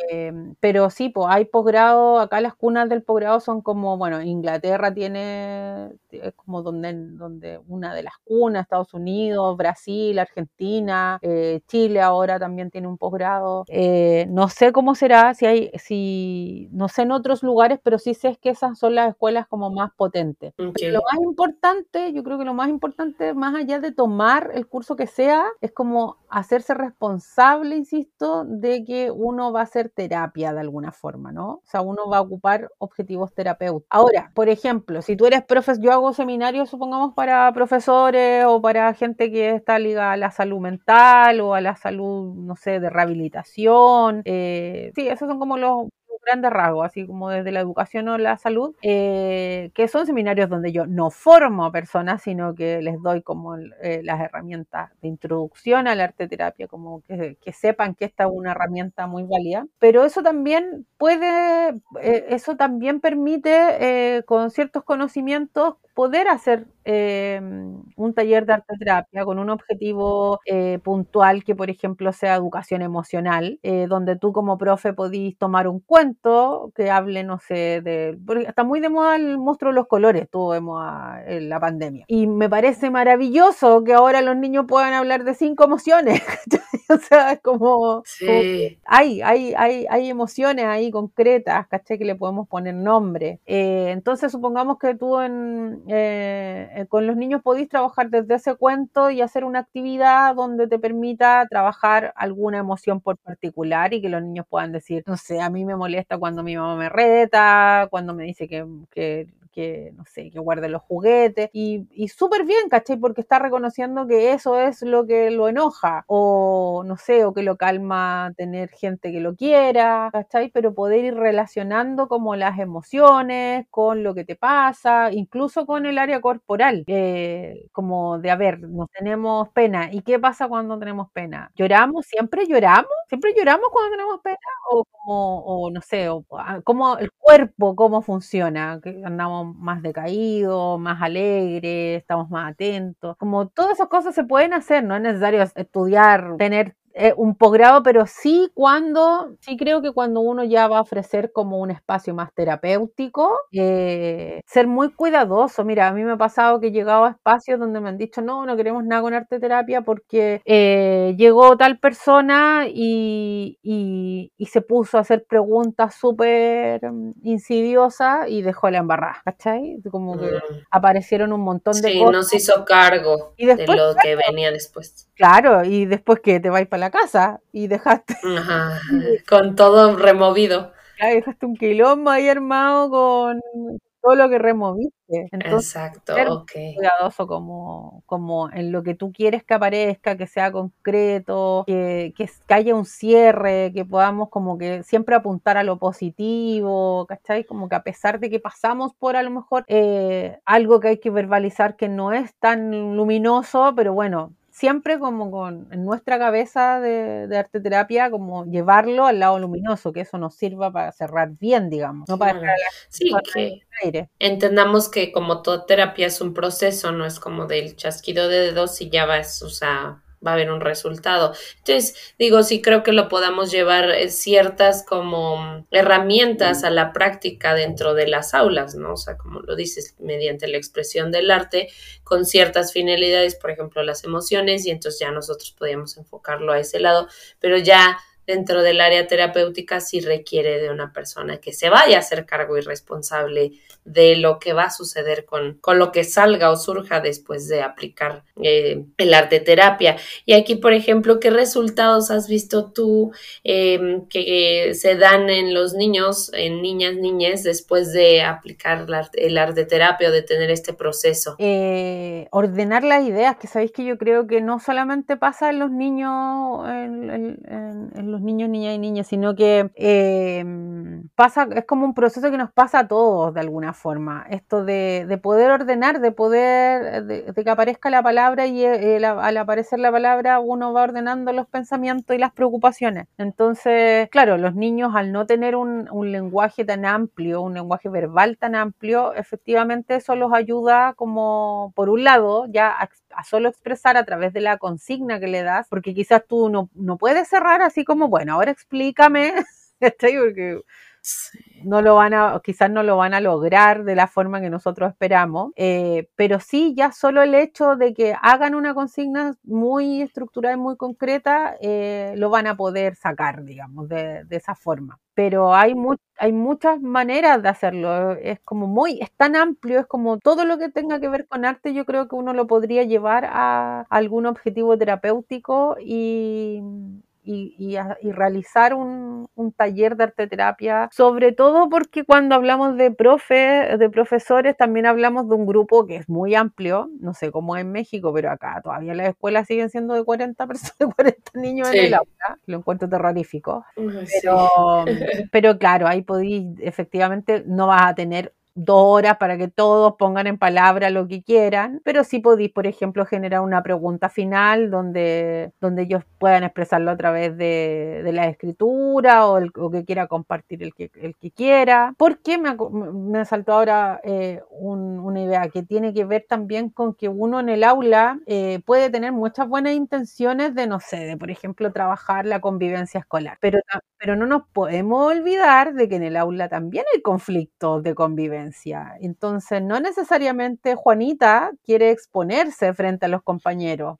pero sí, pues hay posgrado, acá las cunas del posgrado son como, bueno, Inglaterra tiene, es como donde, donde una de las cunas, Estados Unidos, Brasil, Argentina, eh, Chile ahora también tiene un posgrado. Eh, no sé cómo será, si hay, si, no sé en otros lugares, pero sí sé que esas son las escuelas como más potentes. Lo más importante, yo creo que lo más importante, más allá de tomar el curso que sea, es como hacerse responsable, insisto, de que uno va a hacer terapia de alguna forma, ¿no? O sea, uno va a ocupar objetivos terapéuticos. Ahora, por ejemplo, si tú eres profesor, yo hago seminarios, supongamos, para profesores o para gente que está ligada a la salud mental o a la salud, no sé, de rehabilitación. Eh, sí, esos son como los grandes rasgos, así como desde la educación o la salud, eh, que son seminarios donde yo no formo a personas, sino que les doy como eh, las herramientas de introducción a la arte terapia, como que, sepan que esta es una herramienta muy válida. Pero eso también puede, eh, eso también permite con ciertos conocimientos poder hacer em, un taller de arte terapia con un objetivo eh, puntual que, por ejemplo, sea educación emocional, eh, donde tú como profe podís tomar un cuento que hable, no sé, de... Está muy de moda el monstruo de los colores, tuvimos en la pandemia. Y me parece maravilloso que ahora los niños puedan hablar de cinco emociones. o sea, es como... Sí. hay, hay, hay, hay emociones ahí concretas, ¿caché? Que le podemos poner nombre. Eh, entonces, supongamos que tú en eh, eh, con los niños podéis trabajar desde ese cuento y hacer una actividad donde te permita trabajar alguna emoción por particular y que los niños puedan decir, no sé, a mí me molesta cuando mi mamá me reta, cuando me dice que, que que, no sé, que guarde los juguetes. Y, y súper bien, ¿cachai? Porque está reconociendo que eso es lo que lo enoja. O, no sé, o que lo calma tener gente que lo quiera, ¿cachai? Pero poder ir relacionando como las emociones con lo que te pasa, incluso con el área corporal. Eh, como de, a ver, nos tenemos pena. ¿Y qué pasa cuando tenemos pena? ¿Lloramos? ¿Siempre lloramos? ¿Siempre lloramos cuando tenemos pena? O como, o no sé, o ah, cómo el cuerpo, cómo funciona, que andamos más decaídos, más alegres, estamos más atentos. Como todas esas cosas se pueden hacer, no es necesario estudiar, tener eh, un posgrado, pero sí cuando, sí creo que cuando uno ya va a ofrecer como un espacio más terapéutico, eh, ser muy cuidadoso. Mira, a mí me ha pasado que he llegado a espacios donde me han dicho, no, no queremos nada con arte terapia porque eh, llegó tal persona y, y, se puso a hacer preguntas súper insidiosas y dejó la embarrada, ¿cachai? Como que mm. aparecieron un montón de cosas. Sí, no se hizo cargo de lo que venía después. Claro, y después que te vais para la casa y dejaste. con todo removido. dejaste un quilombo ahí armado con todo lo que removiste. Exacto, ser cuidadoso como, como en lo que tú quieres que aparezca, que sea concreto, que, que, haya un cierre, que podamos como que siempre apuntar a lo positivo, ¿cachai? Como que a pesar de que pasamos por a lo mejor eh, algo que hay que verbalizar que no es tan luminoso, pero bueno, siempre como con en nuestra cabeza de, arte terapia, como llevarlo al lado luminoso, que eso nos sirva para cerrar bien, digamos, no para dejar sí, que aire. entendamos que como toda terapia es un proceso, no es como del chasquido de dedos y ya vas, o sea, va a haber un resultado. Entonces, digo, sí creo que lo podamos llevar eh, ciertas como herramientas a la práctica dentro de las aulas, ¿no? O sea, como lo dices, mediante la expresión del arte, con ciertas finalidades, por ejemplo, las emociones, y entonces ya nosotros podíamos enfocarlo a ese lado, pero ya dentro del área terapéutica sí requiere de una persona que se vaya a hacer cargo y responsable de lo que va a suceder con, con lo que salga o surja después de aplicar eh, el arte terapia. Y aquí, por ejemplo, ¿qué resultados has visto tú em, que se dan en los niños, en niñas, niñas, después de aplicar el arte terapia o de tener este proceso? Eh, ordenar las ideas, que sabéis que yo creo que no solamente pasa en los niños, en, en los niños, niñas y niñas, sino que em, pasa, es como un proceso que nos pasa a todos de alguna forma. Esto de, de poder ordenar, de poder, de, que aparezca la palabra y eh, al aparecer la palabra uno va ordenando los pensamientos y las preocupaciones. Entonces, claro, los niños al no tener un, un lenguaje tan amplio, un lenguaje verbal tan amplio, efectivamente eso los ayuda como, por un lado, ya a a solo expresar a través de la consigna que le das, porque quizás tú no, no puedes cerrar así como, bueno, ahora explícame, porque no lo van a, quizás no lo van a lograr de la forma que nosotros esperamos, eh, pero sí ya solo el hecho de que hagan una consigna muy estructurada y muy concreta, eh, lo van a poder sacar, digamos, de, esa forma pero hay, hay muchas maneras de hacerlo. Es como muy, es tan amplio, es como todo lo que tenga que ver con arte, yo creo que uno lo podría llevar a algún objetivo terapéutico y, y, realizar un, taller de arte terapia, sobre todo porque cuando hablamos de profe, de profesores, también hablamos de un grupo que es muy amplio, no sé cómo es en México, pero acá todavía las escuelas siguen siendo de 40 personas, 40 niños en el aula, lo encuentro terrorífico. Pero, pero claro, ahí podéis, efectivamente, no vas a tener dos horas para que todos pongan en palabra lo que quieran, pero sí podéis, por ejemplo, generar una pregunta final donde, donde ellos puedan expresarlo a través de, la escritura o, el, que quiera compartir el que, el que quiera. Porque me, me saltó ahora eh, una idea que tiene que ver también con que uno en el aula eh, puede tener muchas buenas intenciones de, no sé, de por ejemplo, trabajar la convivencia escolar, pero, pero no nos podemos olvidar de que en el aula también hay conflictos de convivencia entonces, no necesariamente Juanita quiere exponerse frente a los compañeros.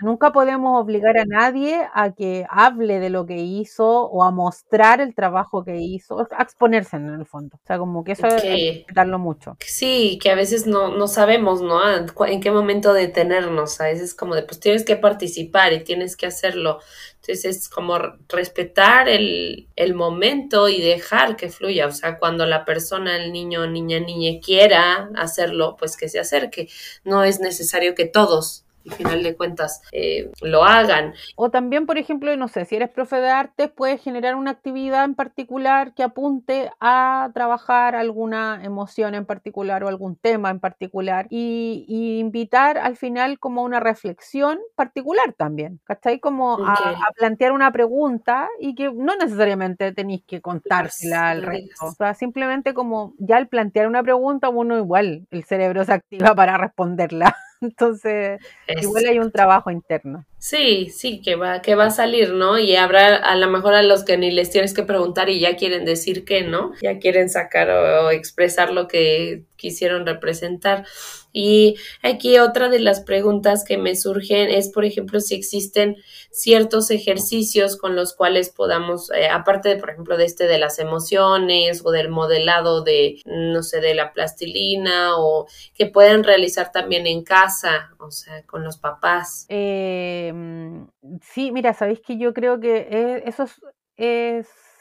nunca podemos obligar a nadie a que hable de lo que hizo o a mostrar el trabajo que hizo, a exponerse en el fondo. O sea, como que eso hay que darlo mucho. Sí, que a veces no, no sabemos, ¿no? En qué momento detenernos. A veces como de, pues tienes que participar y tienes que hacerlo. Entonces es como respetar el, el, momento y dejar que fluya. O sea, cuando la persona, el niño, niña, niña quiera hacerlo, pues que se acerque. No es necesario que todos al final de cuentas eh, lo hagan. O también, por ejemplo, no sé, si eres profe de arte, puedes generar una actividad en particular que apunte a trabajar alguna emoción en particular o algún tema en particular y, invitar al final como una reflexión particular también, ¿cachai? Como a, plantear una pregunta y que no necesariamente tenéis que contársela al resto. O sea, simplemente como ya al plantear una pregunta, uno igual, el cerebro se activa para responderla. Entonces, igual hay un trabajo interno. Sí, sí, que va, que va a salir, ¿no? Y habrá a lo mejor a los que ni les tienes que preguntar y ya quieren decir que, ¿no? Ya quieren sacar o, expresar lo que quisieron representar. Y aquí otra de las preguntas que me surgen es, por ejemplo, si existen ciertos ejercicios con los cuales podamos, eh, aparte de, por ejemplo, de este de las emociones o del modelado de, no sé, de la plastilina o que puedan realizar también en casa, o sea, con los papás. Eh Em, sí, mira, sabéis que yo creo que e, eso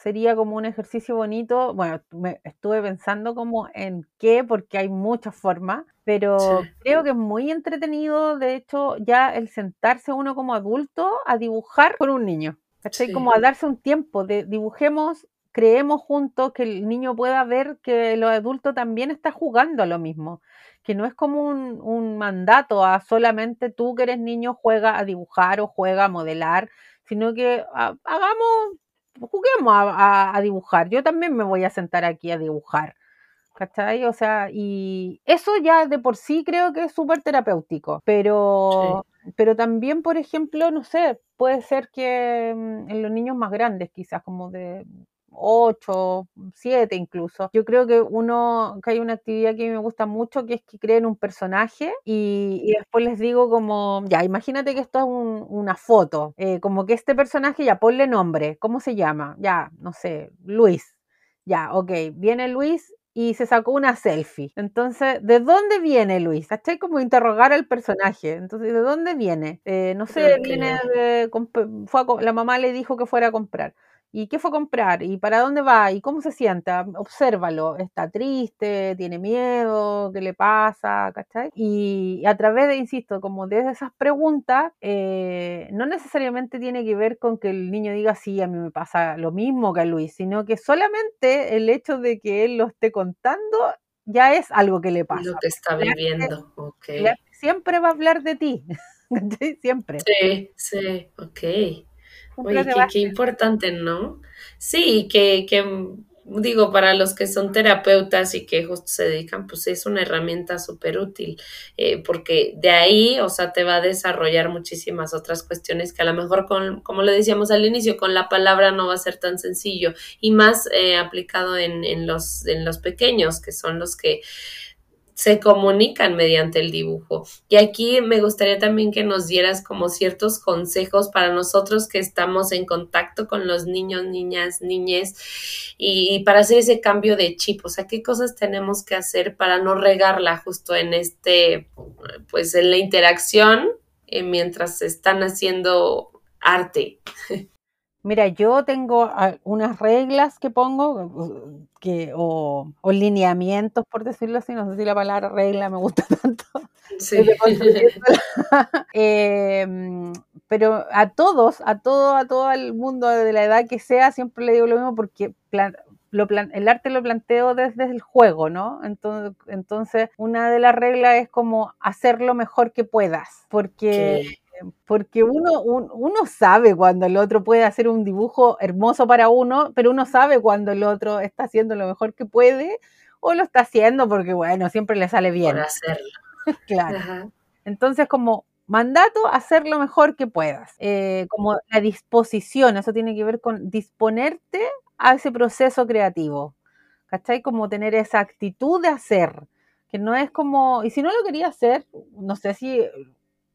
sería como un ejercicio bonito. Bueno, me estuve pensando como en qué, porque hay muchas formas, pero creo que es muy entretenido, de hecho, ya el sentarse uno como adulto a dibujar con un niño. ¿cachai? Como a darse un tiempo de dibujemos creemos juntos que el niño pueda ver que el adulto también está jugando a lo mismo que no es como un, mandato a solamente tú que eres niño juega a dibujar o juega a modelar, sino que hagamos, juguemos a, dibujar. Yo también me voy a sentar aquí a dibujar. ¿Cachai? O sea, y eso ya de por sí creo que es súper terapéutico, pero pero también, por ejemplo, no sé, puede ser que mm, en los niños más grandes, quizás como de 8, 7 incluso. Yo creo que uno, que hay una actividad que me gusta mucho, que es que creen un personaje y, después les digo como, ya, imagínate que esto es una foto, eh, como que este personaje, ya, ponle nombre, ¿cómo se llama? Ya, no sé, Luis. Ya, ok, viene Luis y se sacó una selfie. Entonces, ¿de dónde viene Luis? ¿Cachai? Como interrogar al personaje. Entonces, ¿de dónde viene? Eh, no sé, viene de, fue la mamá le dijo que fuera a comprar. ¿Y qué fue a comprar? ¿Y para dónde va? ¿Y cómo se sienta? Obsérvalo. ¿Está triste? ¿Tiene miedo? ¿Qué le pasa? ¿Cachai? Y a través de, insisto, como de esas preguntas, eh, no necesariamente tiene que ver con que el niño diga, sí, a mí me pasa lo mismo que a Luis, sino que solamente el hecho de que él lo esté contando ya es algo que le pasa. Lo que está viviendo. Siempre va a hablar de ti, siempre. Sí, sí, ok. Oye, qué, importante, ¿no? Sí, que, que digo, para los que son terapeutas y que justo se dedican, pues es una herramienta súper útil, eh, porque de ahí, o sea, te va a desarrollar muchísimas otras cuestiones que a lo mejor, con, como le decíamos al inicio, con la palabra no va a ser tan sencillo y más eh, aplicado en, en, los, en los pequeños, que son los que se comunican mediante el dibujo. Y aquí me gustaría también que nos dieras como ciertos consejos para nosotros que estamos en contacto con los niños, niñas, niñes y, para hacer ese cambio de chip. O sea, qué cosas tenemos que hacer para no regarla justo en este, pues en la interacción eh, mientras están haciendo arte. Mira, yo tengo unas reglas que pongo, que, o, lineamientos, por decirlo así, no sé si la palabra regla me gusta tanto. Sí. Em, pero a todos, a todo, a todo el mundo de la edad que sea, siempre le digo lo mismo porque el arte lo planteo desde el juego, ¿no? Entonces, entonces, una de las reglas es como hacer lo mejor que puedas, porque porque uno, uno sabe cuando el otro puede hacer un dibujo hermoso para uno, pero uno sabe cuando el otro está haciendo lo mejor que puede o lo está haciendo porque, bueno, siempre le sale bien. Por hacerlo. claro. Entonces, como mandato, hacer lo mejor que puedas. Eh, como la disposición, eso tiene que ver con disponerte a ese proceso creativo. ¿Cachai? Como tener esa actitud de hacer, que no es como, y si no lo quería hacer, no sé si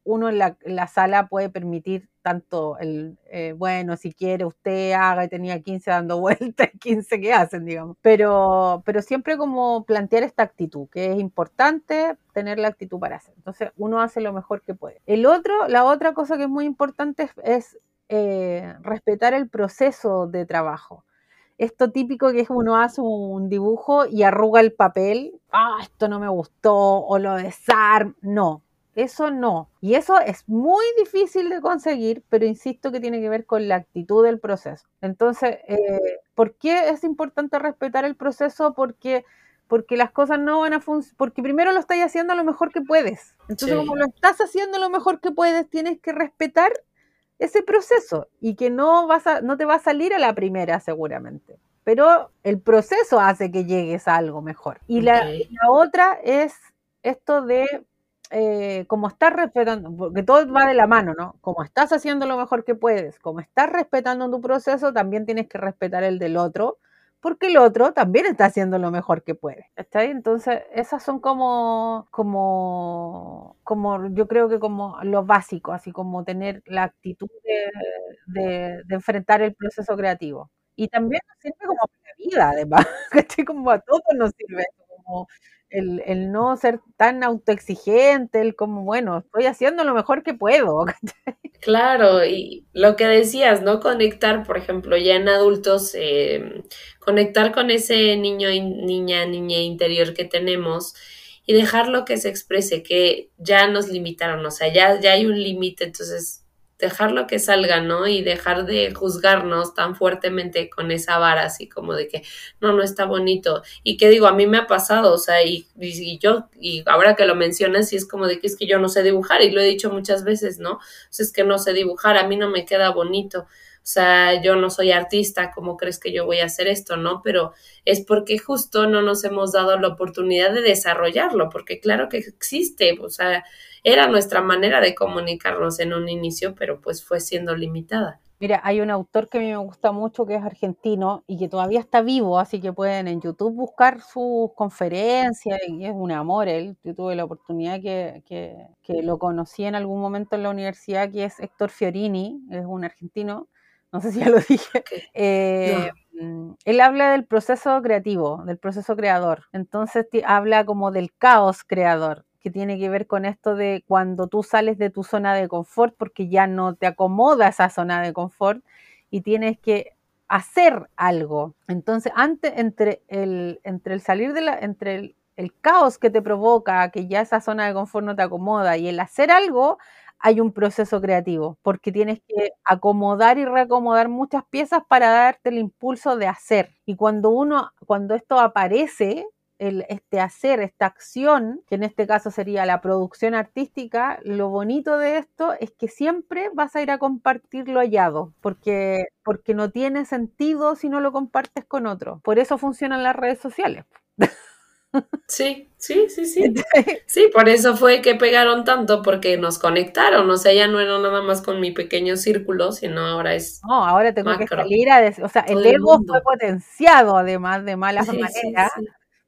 uno en la, sala puede permitir tanto el, eh, bueno, si quiere usted haga y tenía 15 dando vueltas, 15 que hacen, digamos. Pero, pero siempre como plantear esta actitud, que es importante tener la actitud para hacer. Entonces uno hace lo mejor que puede. El otro, la otra cosa que es muy importante es, eh, respetar el proceso de trabajo. Esto típico que es uno hace un dibujo y arruga el papel, ah, esto no me gustó, o lo desarma, no, eso no. Y eso es muy difícil de conseguir, pero insisto que tiene que ver con la actitud del proceso. Entonces, eh, ¿por qué es importante respetar el proceso? Porque, porque las cosas no van a funcionar, porque primero lo estás haciendo lo mejor que puedes. Entonces, como lo estás haciendo lo mejor que puedes, tienes que respetar ese proceso y que no, vas a, no te va a salir a la primera seguramente. Pero el proceso hace que llegues a algo mejor. Y la, la otra es esto de eh, como estás respetando, porque todo va de la mano, ¿no? Como estás haciendo lo mejor que puedes, como estás respetando tu proceso, también tienes que respetar el del otro, porque el otro también está haciendo lo mejor que puede. ¿Está ahí? Entonces, esas son como, como, como, yo creo que como lo básico, así como tener la actitud de, enfrentar el proceso creativo. Y también nos sirve como para vida, además, que como a todos nos sirve, el, no ser tan autoexigente, el como, bueno, estoy haciendo lo mejor que puedo. Claro, y lo que decías, ¿no? Conectar, por ejemplo, ya en adultos, eh, conectar con ese niño, niña, niña interior que tenemos y dejarlo que se exprese, que ya nos limitaron, o sea, ya, ya hay un límite, entonces dejarlo que salga, ¿no? Y dejar de juzgarnos tan fuertemente con esa vara, así como de que no, no está bonito. Y que digo, a mí me ha pasado, o sea, y, y, yo, y ahora que lo mencionas, sí es como de que es que yo no sé dibujar, y lo he dicho muchas veces, ¿no? Sea, es que no sé dibujar, a mí no me queda bonito. O sea, yo no soy artista, ¿cómo crees que yo voy a hacer esto, no? Pero es porque justo no nos hemos dado la oportunidad de desarrollarlo, porque claro que existe, o sea, era nuestra manera de comunicarnos en un inicio, pero pues fue siendo limitada. Mira, hay un autor que a mí me gusta mucho que es argentino y que todavía está vivo, así que pueden en YouTube buscar sus conferencias y es un amor él. Yo tuve la oportunidad que, que, lo conocí en algún momento en la universidad, que es Héctor Fiorini, es un argentino, no sé si ya lo dije. Eh, mm, él habla del proceso creativo, del proceso creador. Entonces habla como del caos creador que tiene que ver con esto de cuando tú sales de tu zona de confort porque ya no te acomoda esa zona de confort y tienes que hacer algo. Entonces, antes, entre el, entre el salir de la, entre el, el caos que te provoca, que ya esa zona de confort no te acomoda, y el hacer algo, hay un proceso creativo, porque tienes que acomodar y reacomodar muchas piezas para darte el impulso de hacer. Y cuando uno, cuando esto aparece, este hacer, esta acción, que en este caso sería la producción artística, lo bonito de esto es que siempre vas a ir a compartir lo hallado, porque, porque no tiene sentido si no lo compartes con otro. Por eso funcionan las redes sociales. Sí, sí, sí, sí. Sí, por eso fue que pegaron tanto, porque nos conectaron. O sea, ya no era nada más con mi pequeño círculo, sino ahora es. No, ahora tengo que salir a decir. O sea, el ego fue potenciado además de malas maneras.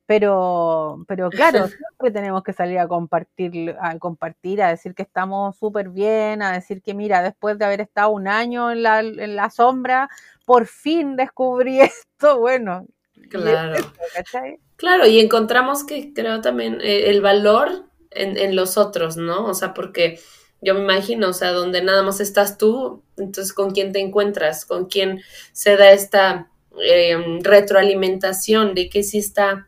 Pero, pero claro, siempre tenemos que salir a compartir, a compartir, a decir que estamos súper bien, a decir que mira, después de haber estado un año en la, en la sombra, por fin descubrí esto, bueno. Claro. Claro, y encontramos que creo también eh, el valor en, en los otros, ¿no? O sea, porque yo me imagino, o sea, donde nada más estás tú, entonces con quién te encuentras, con quién se da esta eh, retroalimentación de que sí está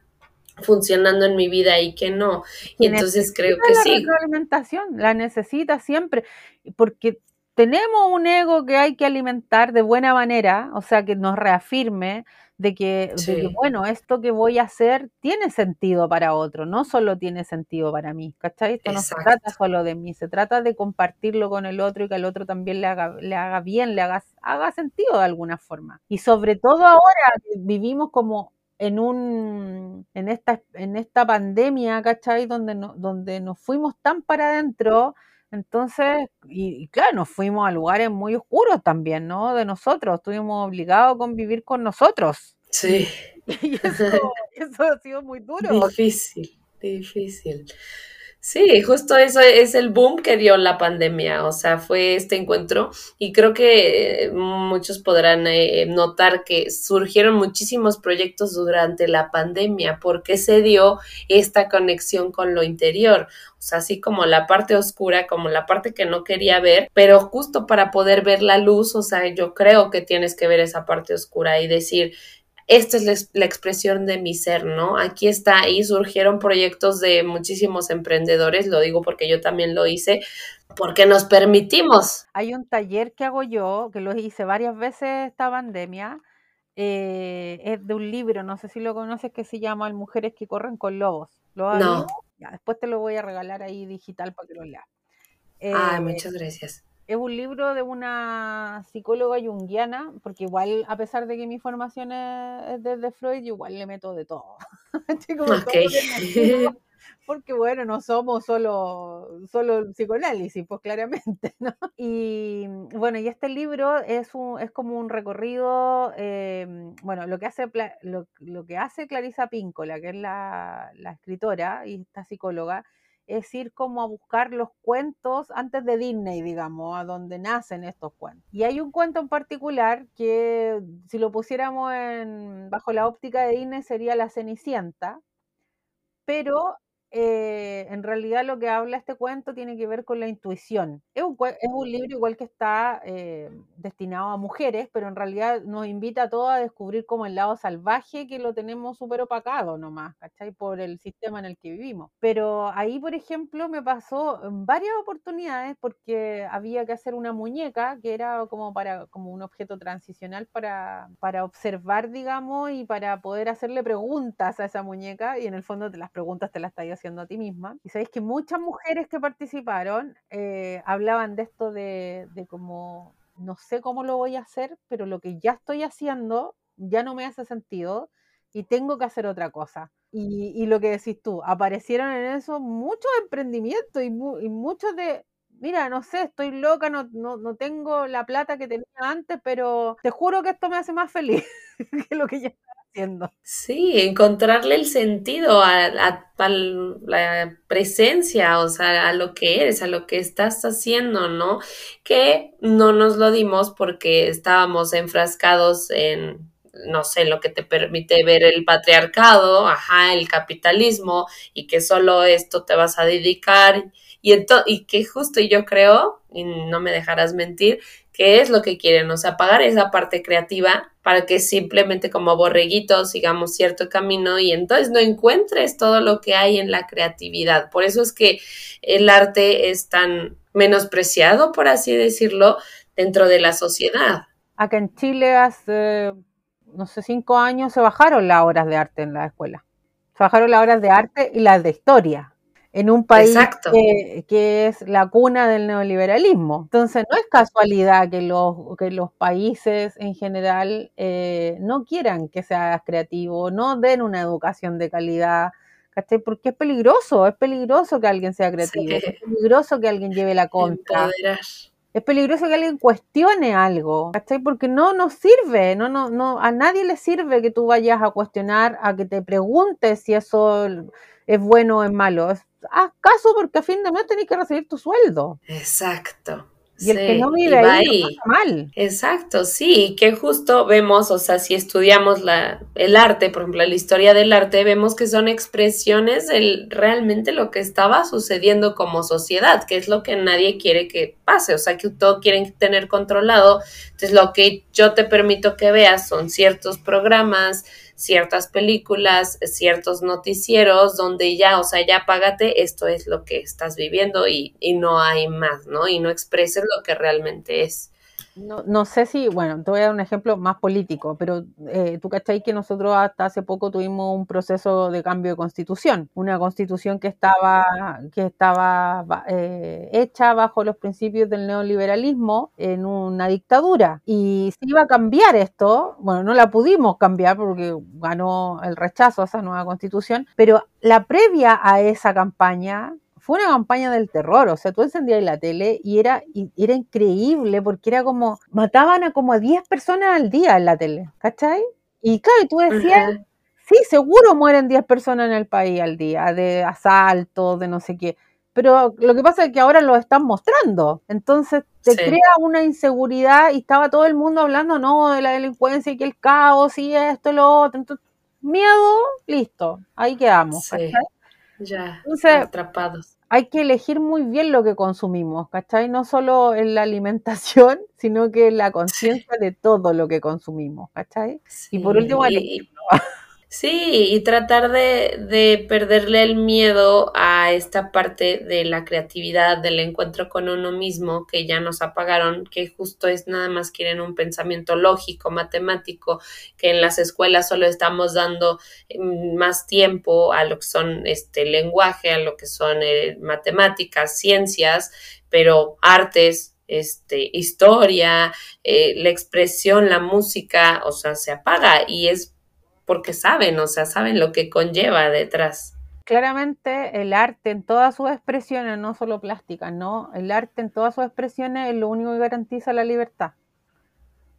funcionando en mi vida y que no. Y entonces creo que la sí. La alimentación la necesita siempre, porque tenemos un ego que hay que alimentar de buena manera, o sea, que nos reafirme de que, bueno, esto que voy a hacer tiene sentido para otro, no solo tiene sentido para mí, ¿cachai? Esto no se trata solo de mí, se trata de compartirlo con el otro y que al otro también le haga, le haga bien, le haga, haga sentido de alguna forma. Y sobre todo ahora vivimos como en un en esta en esta pandemia, ¿cachai? Donde no, donde nos fuimos tan para adentro, entonces, y, claro, nos fuimos a lugares muy oscuros también, ¿no? De nosotros, estuvimos obligados a convivir con nosotros. Sí. Y eso, eso ha sido muy duro. Difícil, difícil. Sí, justo eso es el boom que dio la pandemia, o sea, fue este encuentro y creo que eh, muchos podrán eh, notar que surgieron muchísimos proyectos durante la pandemia porque se dio esta conexión con lo interior, o sea, así como la parte oscura, como la parte que no quería ver, pero justo para poder ver la luz, o sea, yo creo que tienes que ver esa parte oscura y decir, esta es la, expresión de mi ser, ¿no? Aquí está, y surgieron proyectos de muchísimos emprendedores, lo digo porque yo también lo hice, porque nos permitimos. Hay un taller que hago yo, que lo hice varias veces esta pandemia, eh, es de un libro, no sé si lo conoces, que se llama Mujeres que corren con lobos. ¿Lo no. Ya, después te lo voy a regalar ahí digital para que lo leas. ah, muchas gracias es un libro de una psicóloga junguiana, porque igual, a pesar de que mi formación es desde Freud, igual le meto de todo. porque bueno, no somos solo, solo psicoanálisis, pues claramente, ¿no? Y bueno, y este libro es, un, es como un recorrido, em, bueno, lo que hace, lo, lo, que hace Clarisa Píncola, que es la, la escritora y esta psicóloga, es ir como a buscar los cuentos antes de Disney, digamos, a donde nacen estos cuentos. Y hay un cuento en particular que si lo pusiéramos en, bajo la óptica de Disney sería La Cenicienta, pero eh, en realidad lo que habla este cuento tiene que ver con la intuición. Es un, es un libro igual que está eh, destinado a mujeres, pero en realidad nos invita a todos a descubrir como el lado salvaje que lo tenemos súper opacado nomás, ¿cachai? Por el sistema en el que vivimos. Pero ahí, por ejemplo, me pasó en varias oportunidades porque había que hacer una muñeca que era como para como un objeto transicional para, para observar, digamos, y para poder hacerle preguntas a esa muñeca y en el fondo las preguntas te las estáis haciendo a ti misma. Y sabéis que muchas mujeres que participaron eh, hablaban de esto de, de como no sé cómo lo voy a hacer, pero lo que ya estoy haciendo ya no me hace sentido y tengo que hacer otra cosa. Y, lo que decís tú, aparecieron en eso muchos emprendimientos y, muchos de, mira, no sé, estoy loca, no, no, tengo la plata que tenía antes, pero te juro que esto me hace más feliz que lo que ya Sí, encontrarle el sentido a, la presencia, o sea, a lo que eres, a lo que estás haciendo, ¿no? Que no nos lo dimos porque estábamos enfrascados en no sé, lo que te permite ver el patriarcado, ajá, el capitalismo, y que solo esto te vas a dedicar, y, y que justo yo creo, y no me dejarás mentir, que es lo que quieren, o sea, pagar esa parte creativa para que simplemente como borreguitos sigamos cierto camino y entonces no encuentres todo lo que hay en la creatividad. Por eso es que el arte es tan menospreciado, por así decirlo, dentro de la sociedad. Acá en Chile hace no sé, cinco años se bajaron las horas de arte en la escuela. Se bajaron las horas de arte y las de historia en un país que, es la cuna del neoliberalismo. Entonces, no es casualidad que los, que los países en general eh, no quieran que seas creativo, no den una educación de calidad, ¿cachai? Porque es peligroso, es peligroso que alguien sea creativo, es peligroso que alguien lleve la contra es peligroso que alguien cuestione algo, ¿cachai? Porque no nos sirve, no, no, no, a nadie le sirve que tú vayas a cuestionar, a que te preguntes si eso es bueno o es malo. Haz caso porque a fin de mes tenés que recibir tu sueldo. Exacto. Y el que no vive ahí, mal. Exacto, sí, que justo vemos, o sea, si estudiamos la, el arte, por ejemplo, la historia del arte, vemos que son expresiones de realmente lo que estaba sucediendo como sociedad, que es lo que nadie quiere que pase, o sea, que todo quieren tener controlado. Entonces, lo que yo te permito que veas son ciertos programas, ciertas películas, ciertos noticieros donde ya, o sea, ya págate, esto es lo que estás viviendo y, y no hay más, ¿no? Y no expreses lo que realmente es. No, sé si, bueno, te voy a dar un ejemplo más político, pero eh, tú cachai que nosotros hasta hace poco tuvimos un proceso de cambio de constitución, una constitución que estaba, que estaba eh, hecha bajo los principios del neoliberalismo en una dictadura. Y si iba a cambiar esto, bueno, no la pudimos cambiar porque ganó el rechazo a esa nueva constitución, pero la previa a esa campaña fue una campaña del terror, o sea, tú encendías la tele y era, era increíble porque era como, mataban a como a 10 personas al día en la tele, ¿cachai? Y claro, tú decías, sí, seguro mueren 10 personas en el país al día, de asaltos, de no sé qué. Pero lo que pasa es que ahora lo están mostrando. Entonces te crea una inseguridad y estaba todo el mundo hablando, no, de la delincuencia y que el caos y esto, lo otro. Entonces, miedo, listo, ahí quedamos. Sí. Ya, atrapados hay que elegir muy bien lo que consumimos, ¿cachai? No solo en la alimentación, sino que en la conciencia de todo lo que consumimos, ¿cachai? y por último, Sí, y tratar de, de, perderle el miedo a esta parte de la creatividad, del encuentro con uno mismo, que ya nos apagaron, que justo es nada más quieren un pensamiento lógico, matemático, que en las escuelas solo estamos dando mm, más tiempo a lo que son este lenguaje, a lo que son eh, matemáticas, ciencias, pero artes, este, historia, eh, la expresión, la música, o sea, se apaga y es porque saben, o sea, saben lo que conlleva detrás. Claramente el arte en todas sus expresiones, no solo plástica, ¿no? El arte en todas sus expresiones es lo único que garantiza la libertad.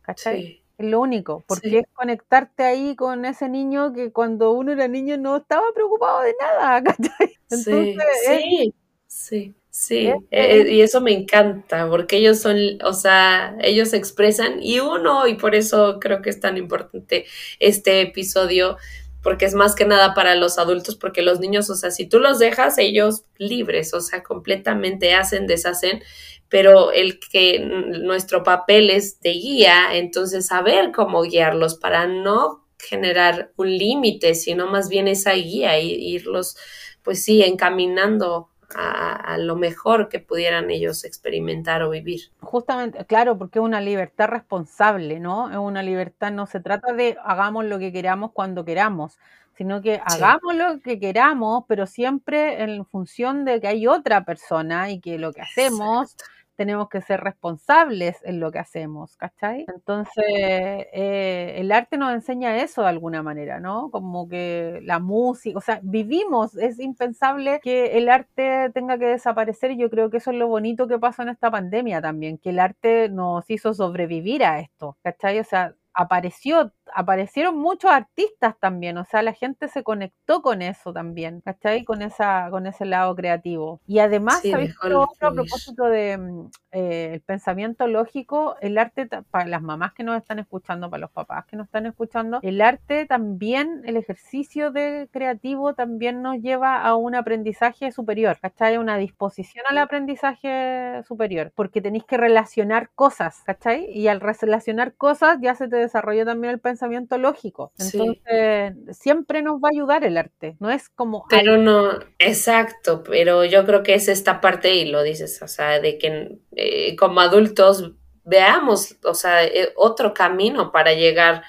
¿Cachai? Es lo único, porque es conectarte ahí con ese niño que cuando uno era niño no estaba preocupado de nada, ¿cachai? Entonces, sí, sí. Sí, eh, y eso me encanta, porque ellos son, o sea, ellos expresan y uno, y por eso creo que es tan importante este episodio, porque es más que nada para los adultos, porque los niños, o sea, si tú los dejas, ellos libres, o sea, completamente hacen, deshacen, pero el que nuestro papel es de guía, entonces saber cómo guiarlos para no generar un límite, sino más bien esa guía, y irlos, pues sí, encaminando a, lo mejor que pudieran ellos experimentar o vivir. Justamente, claro, porque es una libertad responsable, ¿no? Es una libertad, no se trata de hagamos lo que queramos cuando queramos, sino que hagamos lo que queramos, pero siempre en función de que hay otra persona y que lo que hacemos tenemos que ser responsables en lo que hacemos, ¿cachai? Entonces, eh, el arte nos enseña eso de alguna manera, ¿no? Como que la música, o sea, vivimos, es impensable que el arte tenga que desaparecer y yo creo que eso es lo bonito que pasó en esta pandemia también, que el arte nos hizo sobrevivir a esto, ¿cachai? O sea, apareció, aparecieron muchos artistas también, o sea, la gente se conectó con eso también, ¿cachai? Con, esa, con ese lado creativo. Y además, sí, a propósito de mm, eh, pensamiento lógico, el arte, para las mamás que nos están escuchando, para los papás que nos están escuchando, el arte también, el ejercicio de creativo también nos lleva a un aprendizaje superior, ¿cachai? Una disposición al aprendizaje superior, porque tenéis que relacionar cosas, ¿cachai? Y al relacionar cosas ya se te desarrolla también el pensamiento lógico. Entonces, siempre nos va a ayudar el arte, no es como... Pero no, exacto, pero yo creo que es esta parte, y lo dices, o sea, de que eh, como adultos veamos, o sea, eh, otro camino para llegar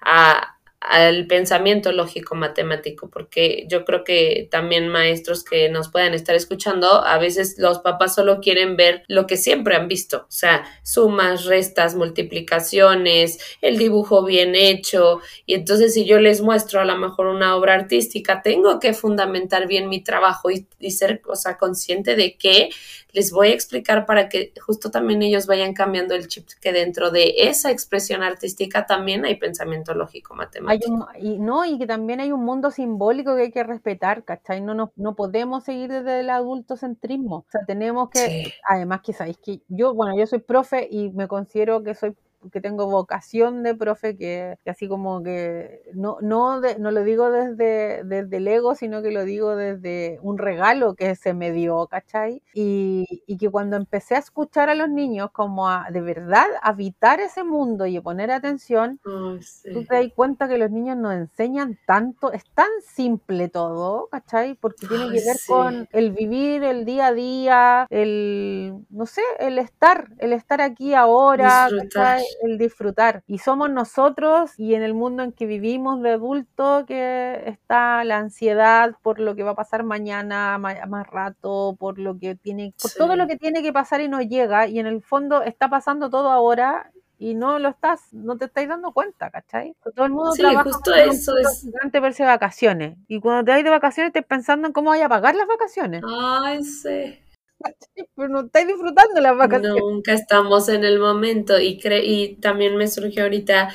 a, al pensamiento lógico matemático, porque yo creo que también maestros que nos puedan estar escuchando, a veces los papás solo quieren ver lo que siempre han visto, o sea, sumas, restas, multiplicaciones, el dibujo bien hecho, y entonces si yo les muestro a lo mejor una obra artística, tengo que fundamentar bien mi trabajo y, ser, o consciente de que les voy a explicar para que justo también ellos vayan cambiando el chip, que dentro de esa expresión artística también hay pensamiento lógico matemático. y, no, y que también hay un mundo simbólico que hay que respetar, ¿cachai? No, no, no podemos seguir desde el adultocentrismo. O sea, tenemos que, además que sabéis que yo, bueno, yo soy profe y me considero que soy que tengo vocación de profe, que, así como que no, no, no lo digo desde, desde el ego, sino que lo digo desde un regalo que se me dio, ¿cachai? Y, y que cuando empecé a escuchar a los niños como a de verdad habitar ese mundo y a poner atención, tú te das cuenta que los niños nos enseñan tanto, es tan simple todo, ¿cachai? Porque tiene que ver con el vivir el día a día, el, no sé, el estar, el estar aquí ahora, ¿cachai? El disfrutar. Y somos nosotros y en el mundo en que vivimos de adulto que está la ansiedad por lo que va a pasar mañana, más, rato, por lo que tiene, por todo lo que tiene que pasar y no llega. Y en el fondo está pasando todo ahora y no lo estás, no te estáis dando cuenta, ¿cachai? Todo el mundo sí, justo eso es. Verse vacaciones. Y cuando te vas de vacaciones, estás pensando en cómo vaya a pagar las vacaciones. Ay, sí. pero no estáis disfrutando las vacaciones. Nunca estamos en el momento y, y también me surgió ahorita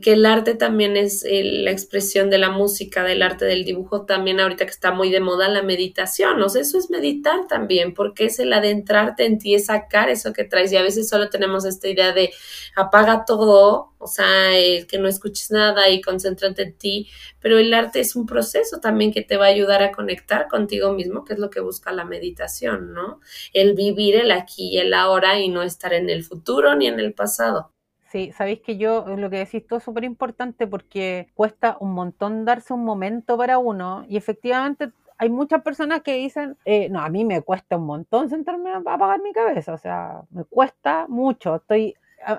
que el arte también es eh, la expresión de la música, del arte del dibujo, también ahorita que está muy de moda la meditación, o sea, eso es meditar también, porque es el adentrarte en ti, es sacar eso que traes y a veces solo tenemos esta idea de apaga todo, o sea, eh, que no escuches nada y concéntrate en ti, pero el arte es un proceso también que te va a ayudar a conectar contigo mismo, que es lo que busca la meditación, ¿no? El vivir el aquí y el ahora y no estar en el futuro ni en el pasado. Sí, sabéis que yo lo que decís todo es súper importante porque cuesta un montón darse un momento para uno y efectivamente hay muchas personas que dicen, eh, no, a mí me cuesta un montón sentarme a apagar mi cabeza, o sea, me cuesta mucho, estoy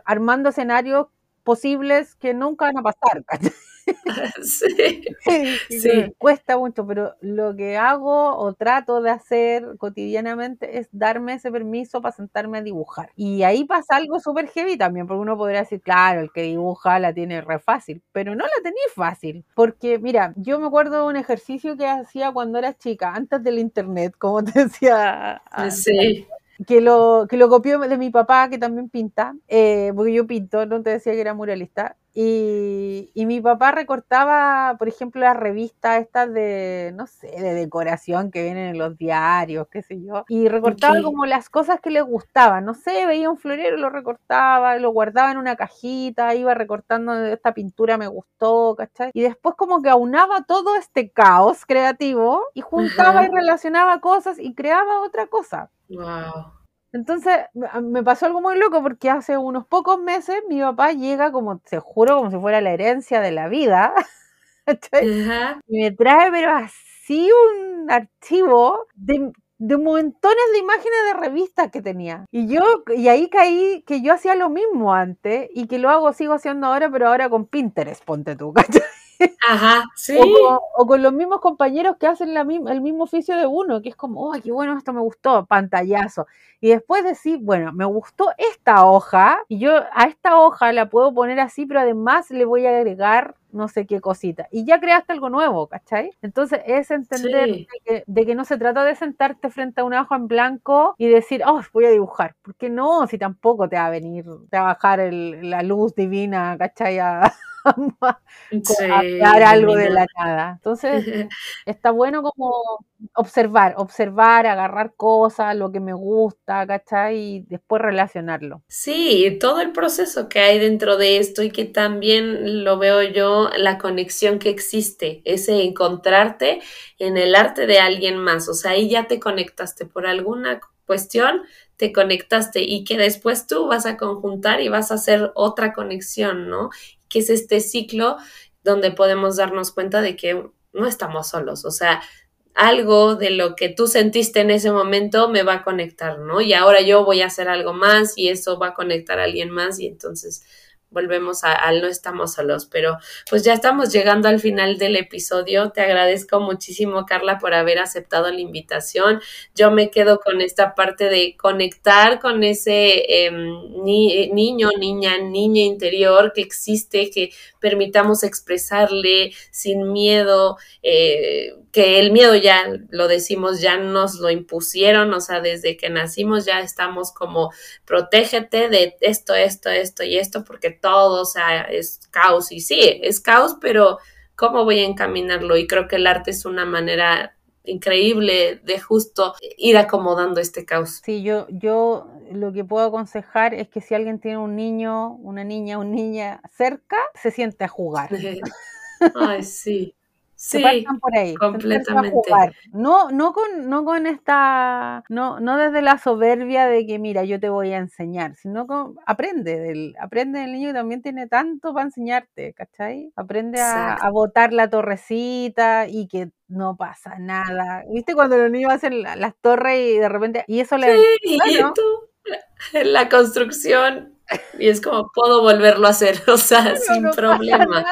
armando escenarios posibles que nunca van a pasar. sí, sí. cuesta mucho, pero lo que hago o trato de hacer cotidianamente es darme ese permiso para sentarme a dibujar. Y ahí pasa algo súper heavy también, porque uno podría decir, claro, el que dibuja la tiene re fácil, pero no la tenía fácil, porque mira, yo me acuerdo de un ejercicio que hacía cuando era chica, antes del internet, como te decía. Sí que lo, que lo copió de mi papá, que también pinta, eh, porque yo pinto, no te decía que era muralista. Y, y, mi papá recortaba, por ejemplo, las revistas estas de, no sé, de decoración que vienen en los diarios, qué sé yo. Y recortaba como las cosas que le gustaban. No sé, veía un florero, lo recortaba, lo guardaba en una cajita, iba recortando esta pintura, me gustó, ¿cachai? Y después como que aunaba todo este caos creativo y juntaba y relacionaba cosas y creaba otra cosa. Wow. Entonces me pasó algo muy loco porque hace unos pocos meses mi papá llega como, se juro, como si fuera la herencia de la vida. y me trae, pero así un archivo de, de montones de imágenes de revistas que tenía. Y yo, y ahí caí que yo hacía lo mismo antes y que lo hago, sigo haciendo ahora, pero ahora con Pinterest, ponte tú, ¿cachai? Ajá, sí. O con, los mismos compañeros que hacen la, el mismo oficio de uno, que es como, ¡ay, qué bueno, esto me gustó! Pantallazo. Y después decir, bueno, me gustó esta hoja, y yo a esta hoja la puedo poner así, pero además le voy a agregar no sé qué cosita. Y ya creaste algo nuevo, ¿cachai? Entonces es entender de, que, no se trata de sentarte frente a una hoja en blanco y decir, oh, voy a dibujar. Porque no, si tampoco te va a venir, te va a bajar la luz divina, ¿cachai? a, crear algo de la nada. Entonces, está bueno como observar, observar, agarrar cosas, lo que me gusta, ¿cachai? Y después relacionarlo. Sí, todo el proceso que hay dentro de esto y que también lo veo yo, la conexión que existe, ese encontrarte en el arte de alguien más, o sea, ahí ya te conectaste por alguna cuestión, te conectaste y que después tú vas a conjuntar y vas a hacer otra conexión, ¿no? Que es este ciclo donde podemos darnos cuenta de que no estamos solos, o sea, algo de lo que tú sentiste en ese momento me va a conectar, ¿no? Y ahora yo voy a hacer algo más y eso va a conectar a alguien más y entonces volvemos al no estamos solos, pero pues ya estamos llegando al final del episodio. Te agradezco muchísimo, Carla, por haber aceptado la invitación. Yo me quedo con esta parte de conectar con ese em, niño, niña, niña interior que existe, que permitamos expresarle sin miedo, eh, que el miedo ya lo decimos, ya nos lo impusieron, o sea, desde que nacimos ya estamos como protégete de esto, esto, esto y esto, porque todo, o sea, es caos y sí, es caos, pero ¿cómo voy a encaminarlo? Y creo que el arte es una manera increíble de justo ir acomodando este caos. Sí, yo, yo lo que puedo aconsejar es que si alguien tiene un niño, una niña, un niña cerca, se siente a jugar. Ay, sí. Sí, por ahí. Completamente. No, no con, no con esta, no, no desde la soberbia de que mira, yo te voy a enseñar, sino con, aprende del, aprende del niño que también tiene tanto para enseñarte, ¿cachai? Aprende a, a, botar la torrecita y que no pasa nada. ¿Viste cuando los niños hacen las torres y de repente, y eso le... Sí, la construcción y es como, puedo volverlo a hacer, o sea, sin problema.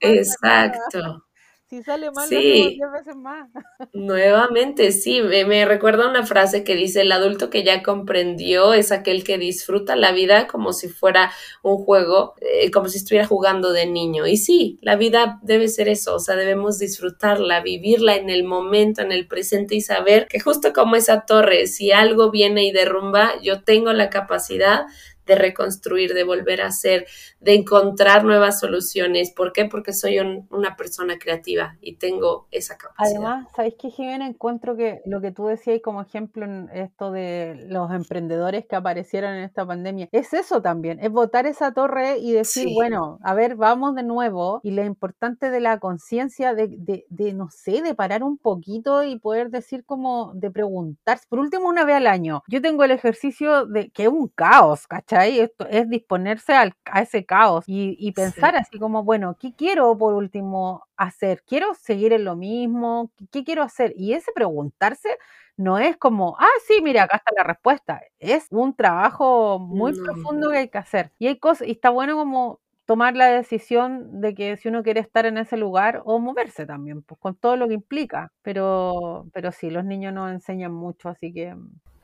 Exacto. Si sale mal, sí. veces más. Nuevamente, sí, me, recuerda una frase que dice, el adulto que ya comprendió es aquel que disfruta la vida como si fuera un juego, eh, como si estuviera jugando de niño. Y sí, la vida debe ser eso, o sea, debemos disfrutarla, vivirla en el momento, en el presente y saber que justo como esa torre, si algo viene y derrumba, yo tengo la capacidad de reconstruir, de volver a hacer, de encontrar nuevas soluciones. ¿Por qué? Porque soy una persona creativa y tengo esa capacidad. Además, ¿sabéis qué, Jimena? Encuentro que lo que tú decías como ejemplo en esto de los emprendedores que aparecieron en esta pandemia, es eso también, es botar esa torre y decir, bueno, a ver, vamos de nuevo. Y lo importante de la conciencia, de, de, de, no sé, de parar un poquito y poder decir como, de preguntar, por último, una vez al año. Yo tengo el ejercicio de que es un caos, ¿cachai? Esto es disponerse a ese caos y, pensar así como, bueno, ¿qué quiero por último hacer? ¿Quiero seguir en lo mismo? ¿Qué, quiero hacer? Y ese preguntarse no es como, ah, sí, mira, acá está la respuesta. Es un trabajo muy profundo que hay que hacer. Y hay cosas, y está bueno como tomar la decisión de que si uno quiere estar en ese lugar o moverse también, pues con todo lo que implica. Pero, pero sí, los niños nos enseñan mucho, así que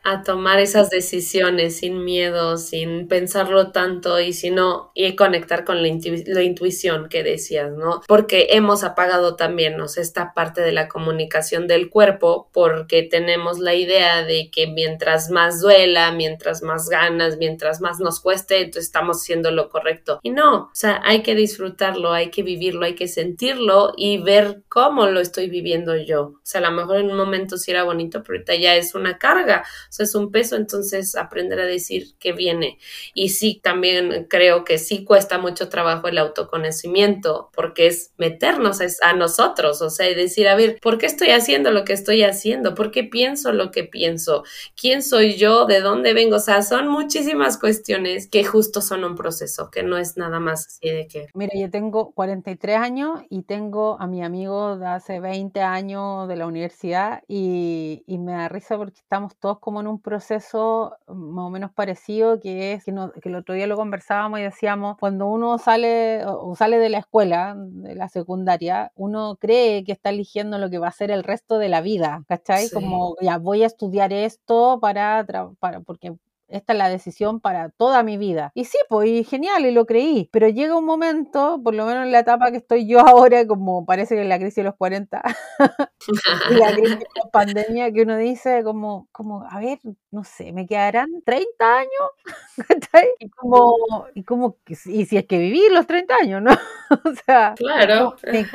a tomar esas decisiones sin miedo, sin pensarlo tanto y sino y conectar con la, intuición que decías, ¿no? Porque hemos apagado también, ¿no? esta parte de la comunicación del cuerpo porque tenemos la idea de que mientras más duela, mientras más ganas, mientras más nos cueste, entonces estamos haciendo lo correcto. Y no, o sea, hay que disfrutarlo, hay que vivirlo, hay que sentirlo y ver cómo lo estoy viviendo yo. O sea, a lo mejor en un momento sí era bonito, pero ahorita ya es una carga es un peso, entonces aprender a decir que viene. Y sí, también creo que sí cuesta mucho trabajo el autoconocimiento, porque es meternos a nosotros, o sea, y decir, a ver, ¿por qué estoy haciendo lo que estoy haciendo? ¿Por qué pienso lo que pienso? ¿Quién soy yo? ¿De dónde vengo? O sea, son muchísimas cuestiones que justo son un proceso, que no es nada más así de que... Mira, yo tengo 43 años y tengo a mi amigo de hace 20 años de la universidad y, y me da risa porque estamos todos como un proceso más o menos parecido, que es que, que el otro día lo conversábamos y decíamos, cuando uno sale o sale de la escuela, de la secundaria, uno cree que está eligiendo lo que va a ser el resto de la vida, ¿cachai? Como ya voy a estudiar esto para, para porque esta es la decisión para toda mi vida. Y sí, pues genial, y lo creí. Pero llega un momento, por lo menos en la etapa que estoy yo ahora, como parece que en la crisis de los 40 y la crisis de la pandemia, que uno dice como, como, a ver, no sé, me quedarán 30 años, y como, y como, y si es que vivir los 30 años, ¿no? o sea, claro me,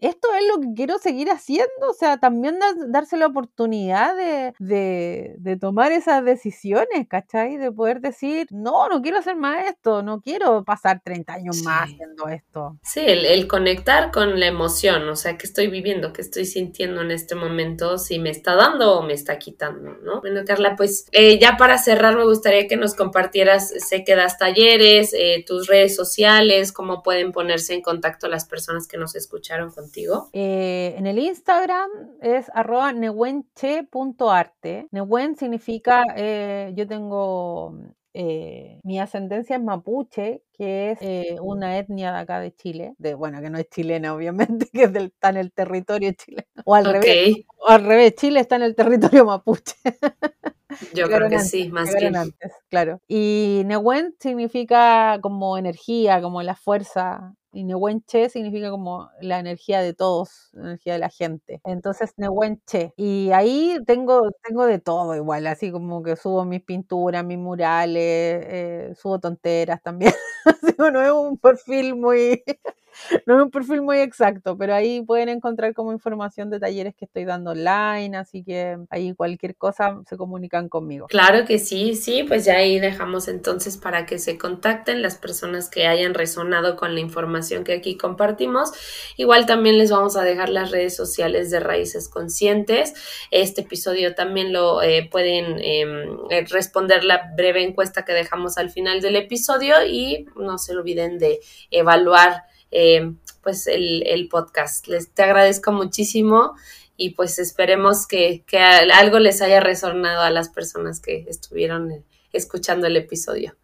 esto es lo que quiero seguir haciendo, o sea, también darse la oportunidad de, de, tomar esas decisiones, ¿cachai? De poder decir, no, no quiero hacer más esto, no quiero pasar 30 años más haciendo esto. Sí, el, conectar con la emoción, o sea, que estoy viviendo, que estoy sintiendo en este momento, si me está dando o me está quitando, ¿no? Bueno, Carla, pues eh, ya para cerrar me gustaría que nos compartieras, sé que das talleres, eh, tus redes sociales, cómo pueden ponerse en contacto las personas que nos escuchan escucharon contigo? Eh, en el Instagram es arroba nehuenche.arte. Nehuen significa, eh, yo tengo eh, mi ascendencia es mapuche, que es una etnia de acá de Chile, de bueno, que no es chilena, obviamente, que está en el territorio chileno. O al revés, al revés, Chile está en el territorio mapuche. Yo creo que sí, más bien. Antes, claro. Y Nehuen significa como energía, como la fuerza, y Nehuenche significa como la energía de todos, la energía de la gente. Entonces, Nehuenche. Y ahí tengo, tengo de todo igual, así como que subo mis pinturas, mis murales, eh, subo tonteras también. no es un perfil muy, no es un perfil muy exacto, pero ahí pueden encontrar como información de talleres que estoy dando online, así que ahí cualquier cosa se comunican conmigo. Claro que sí, sí, pues ya ahí dejamos entonces para que se contacten las personas que hayan resonado con la información que aquí compartimos. Igual también les vamos a dejar las redes sociales de Raíces Conscientes. Este episodio también lo eh, pueden em, eh, responder la breve encuesta que dejamos al final del episodio y no se olviden de evaluar eh, pues el, podcast. Les te agradezco muchísimo y pues esperemos que, que algo les haya resonado a las personas que estuvieron eh, escuchando el episodio.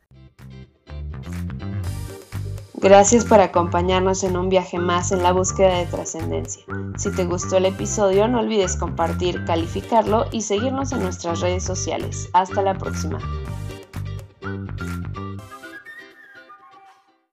Gracias por acompañarnos en un viaje más en la búsqueda de trascendencia. Si te gustó el episodio, no olvides compartir, calificarlo y seguirnos en nuestras redes sociales. Hasta la próxima.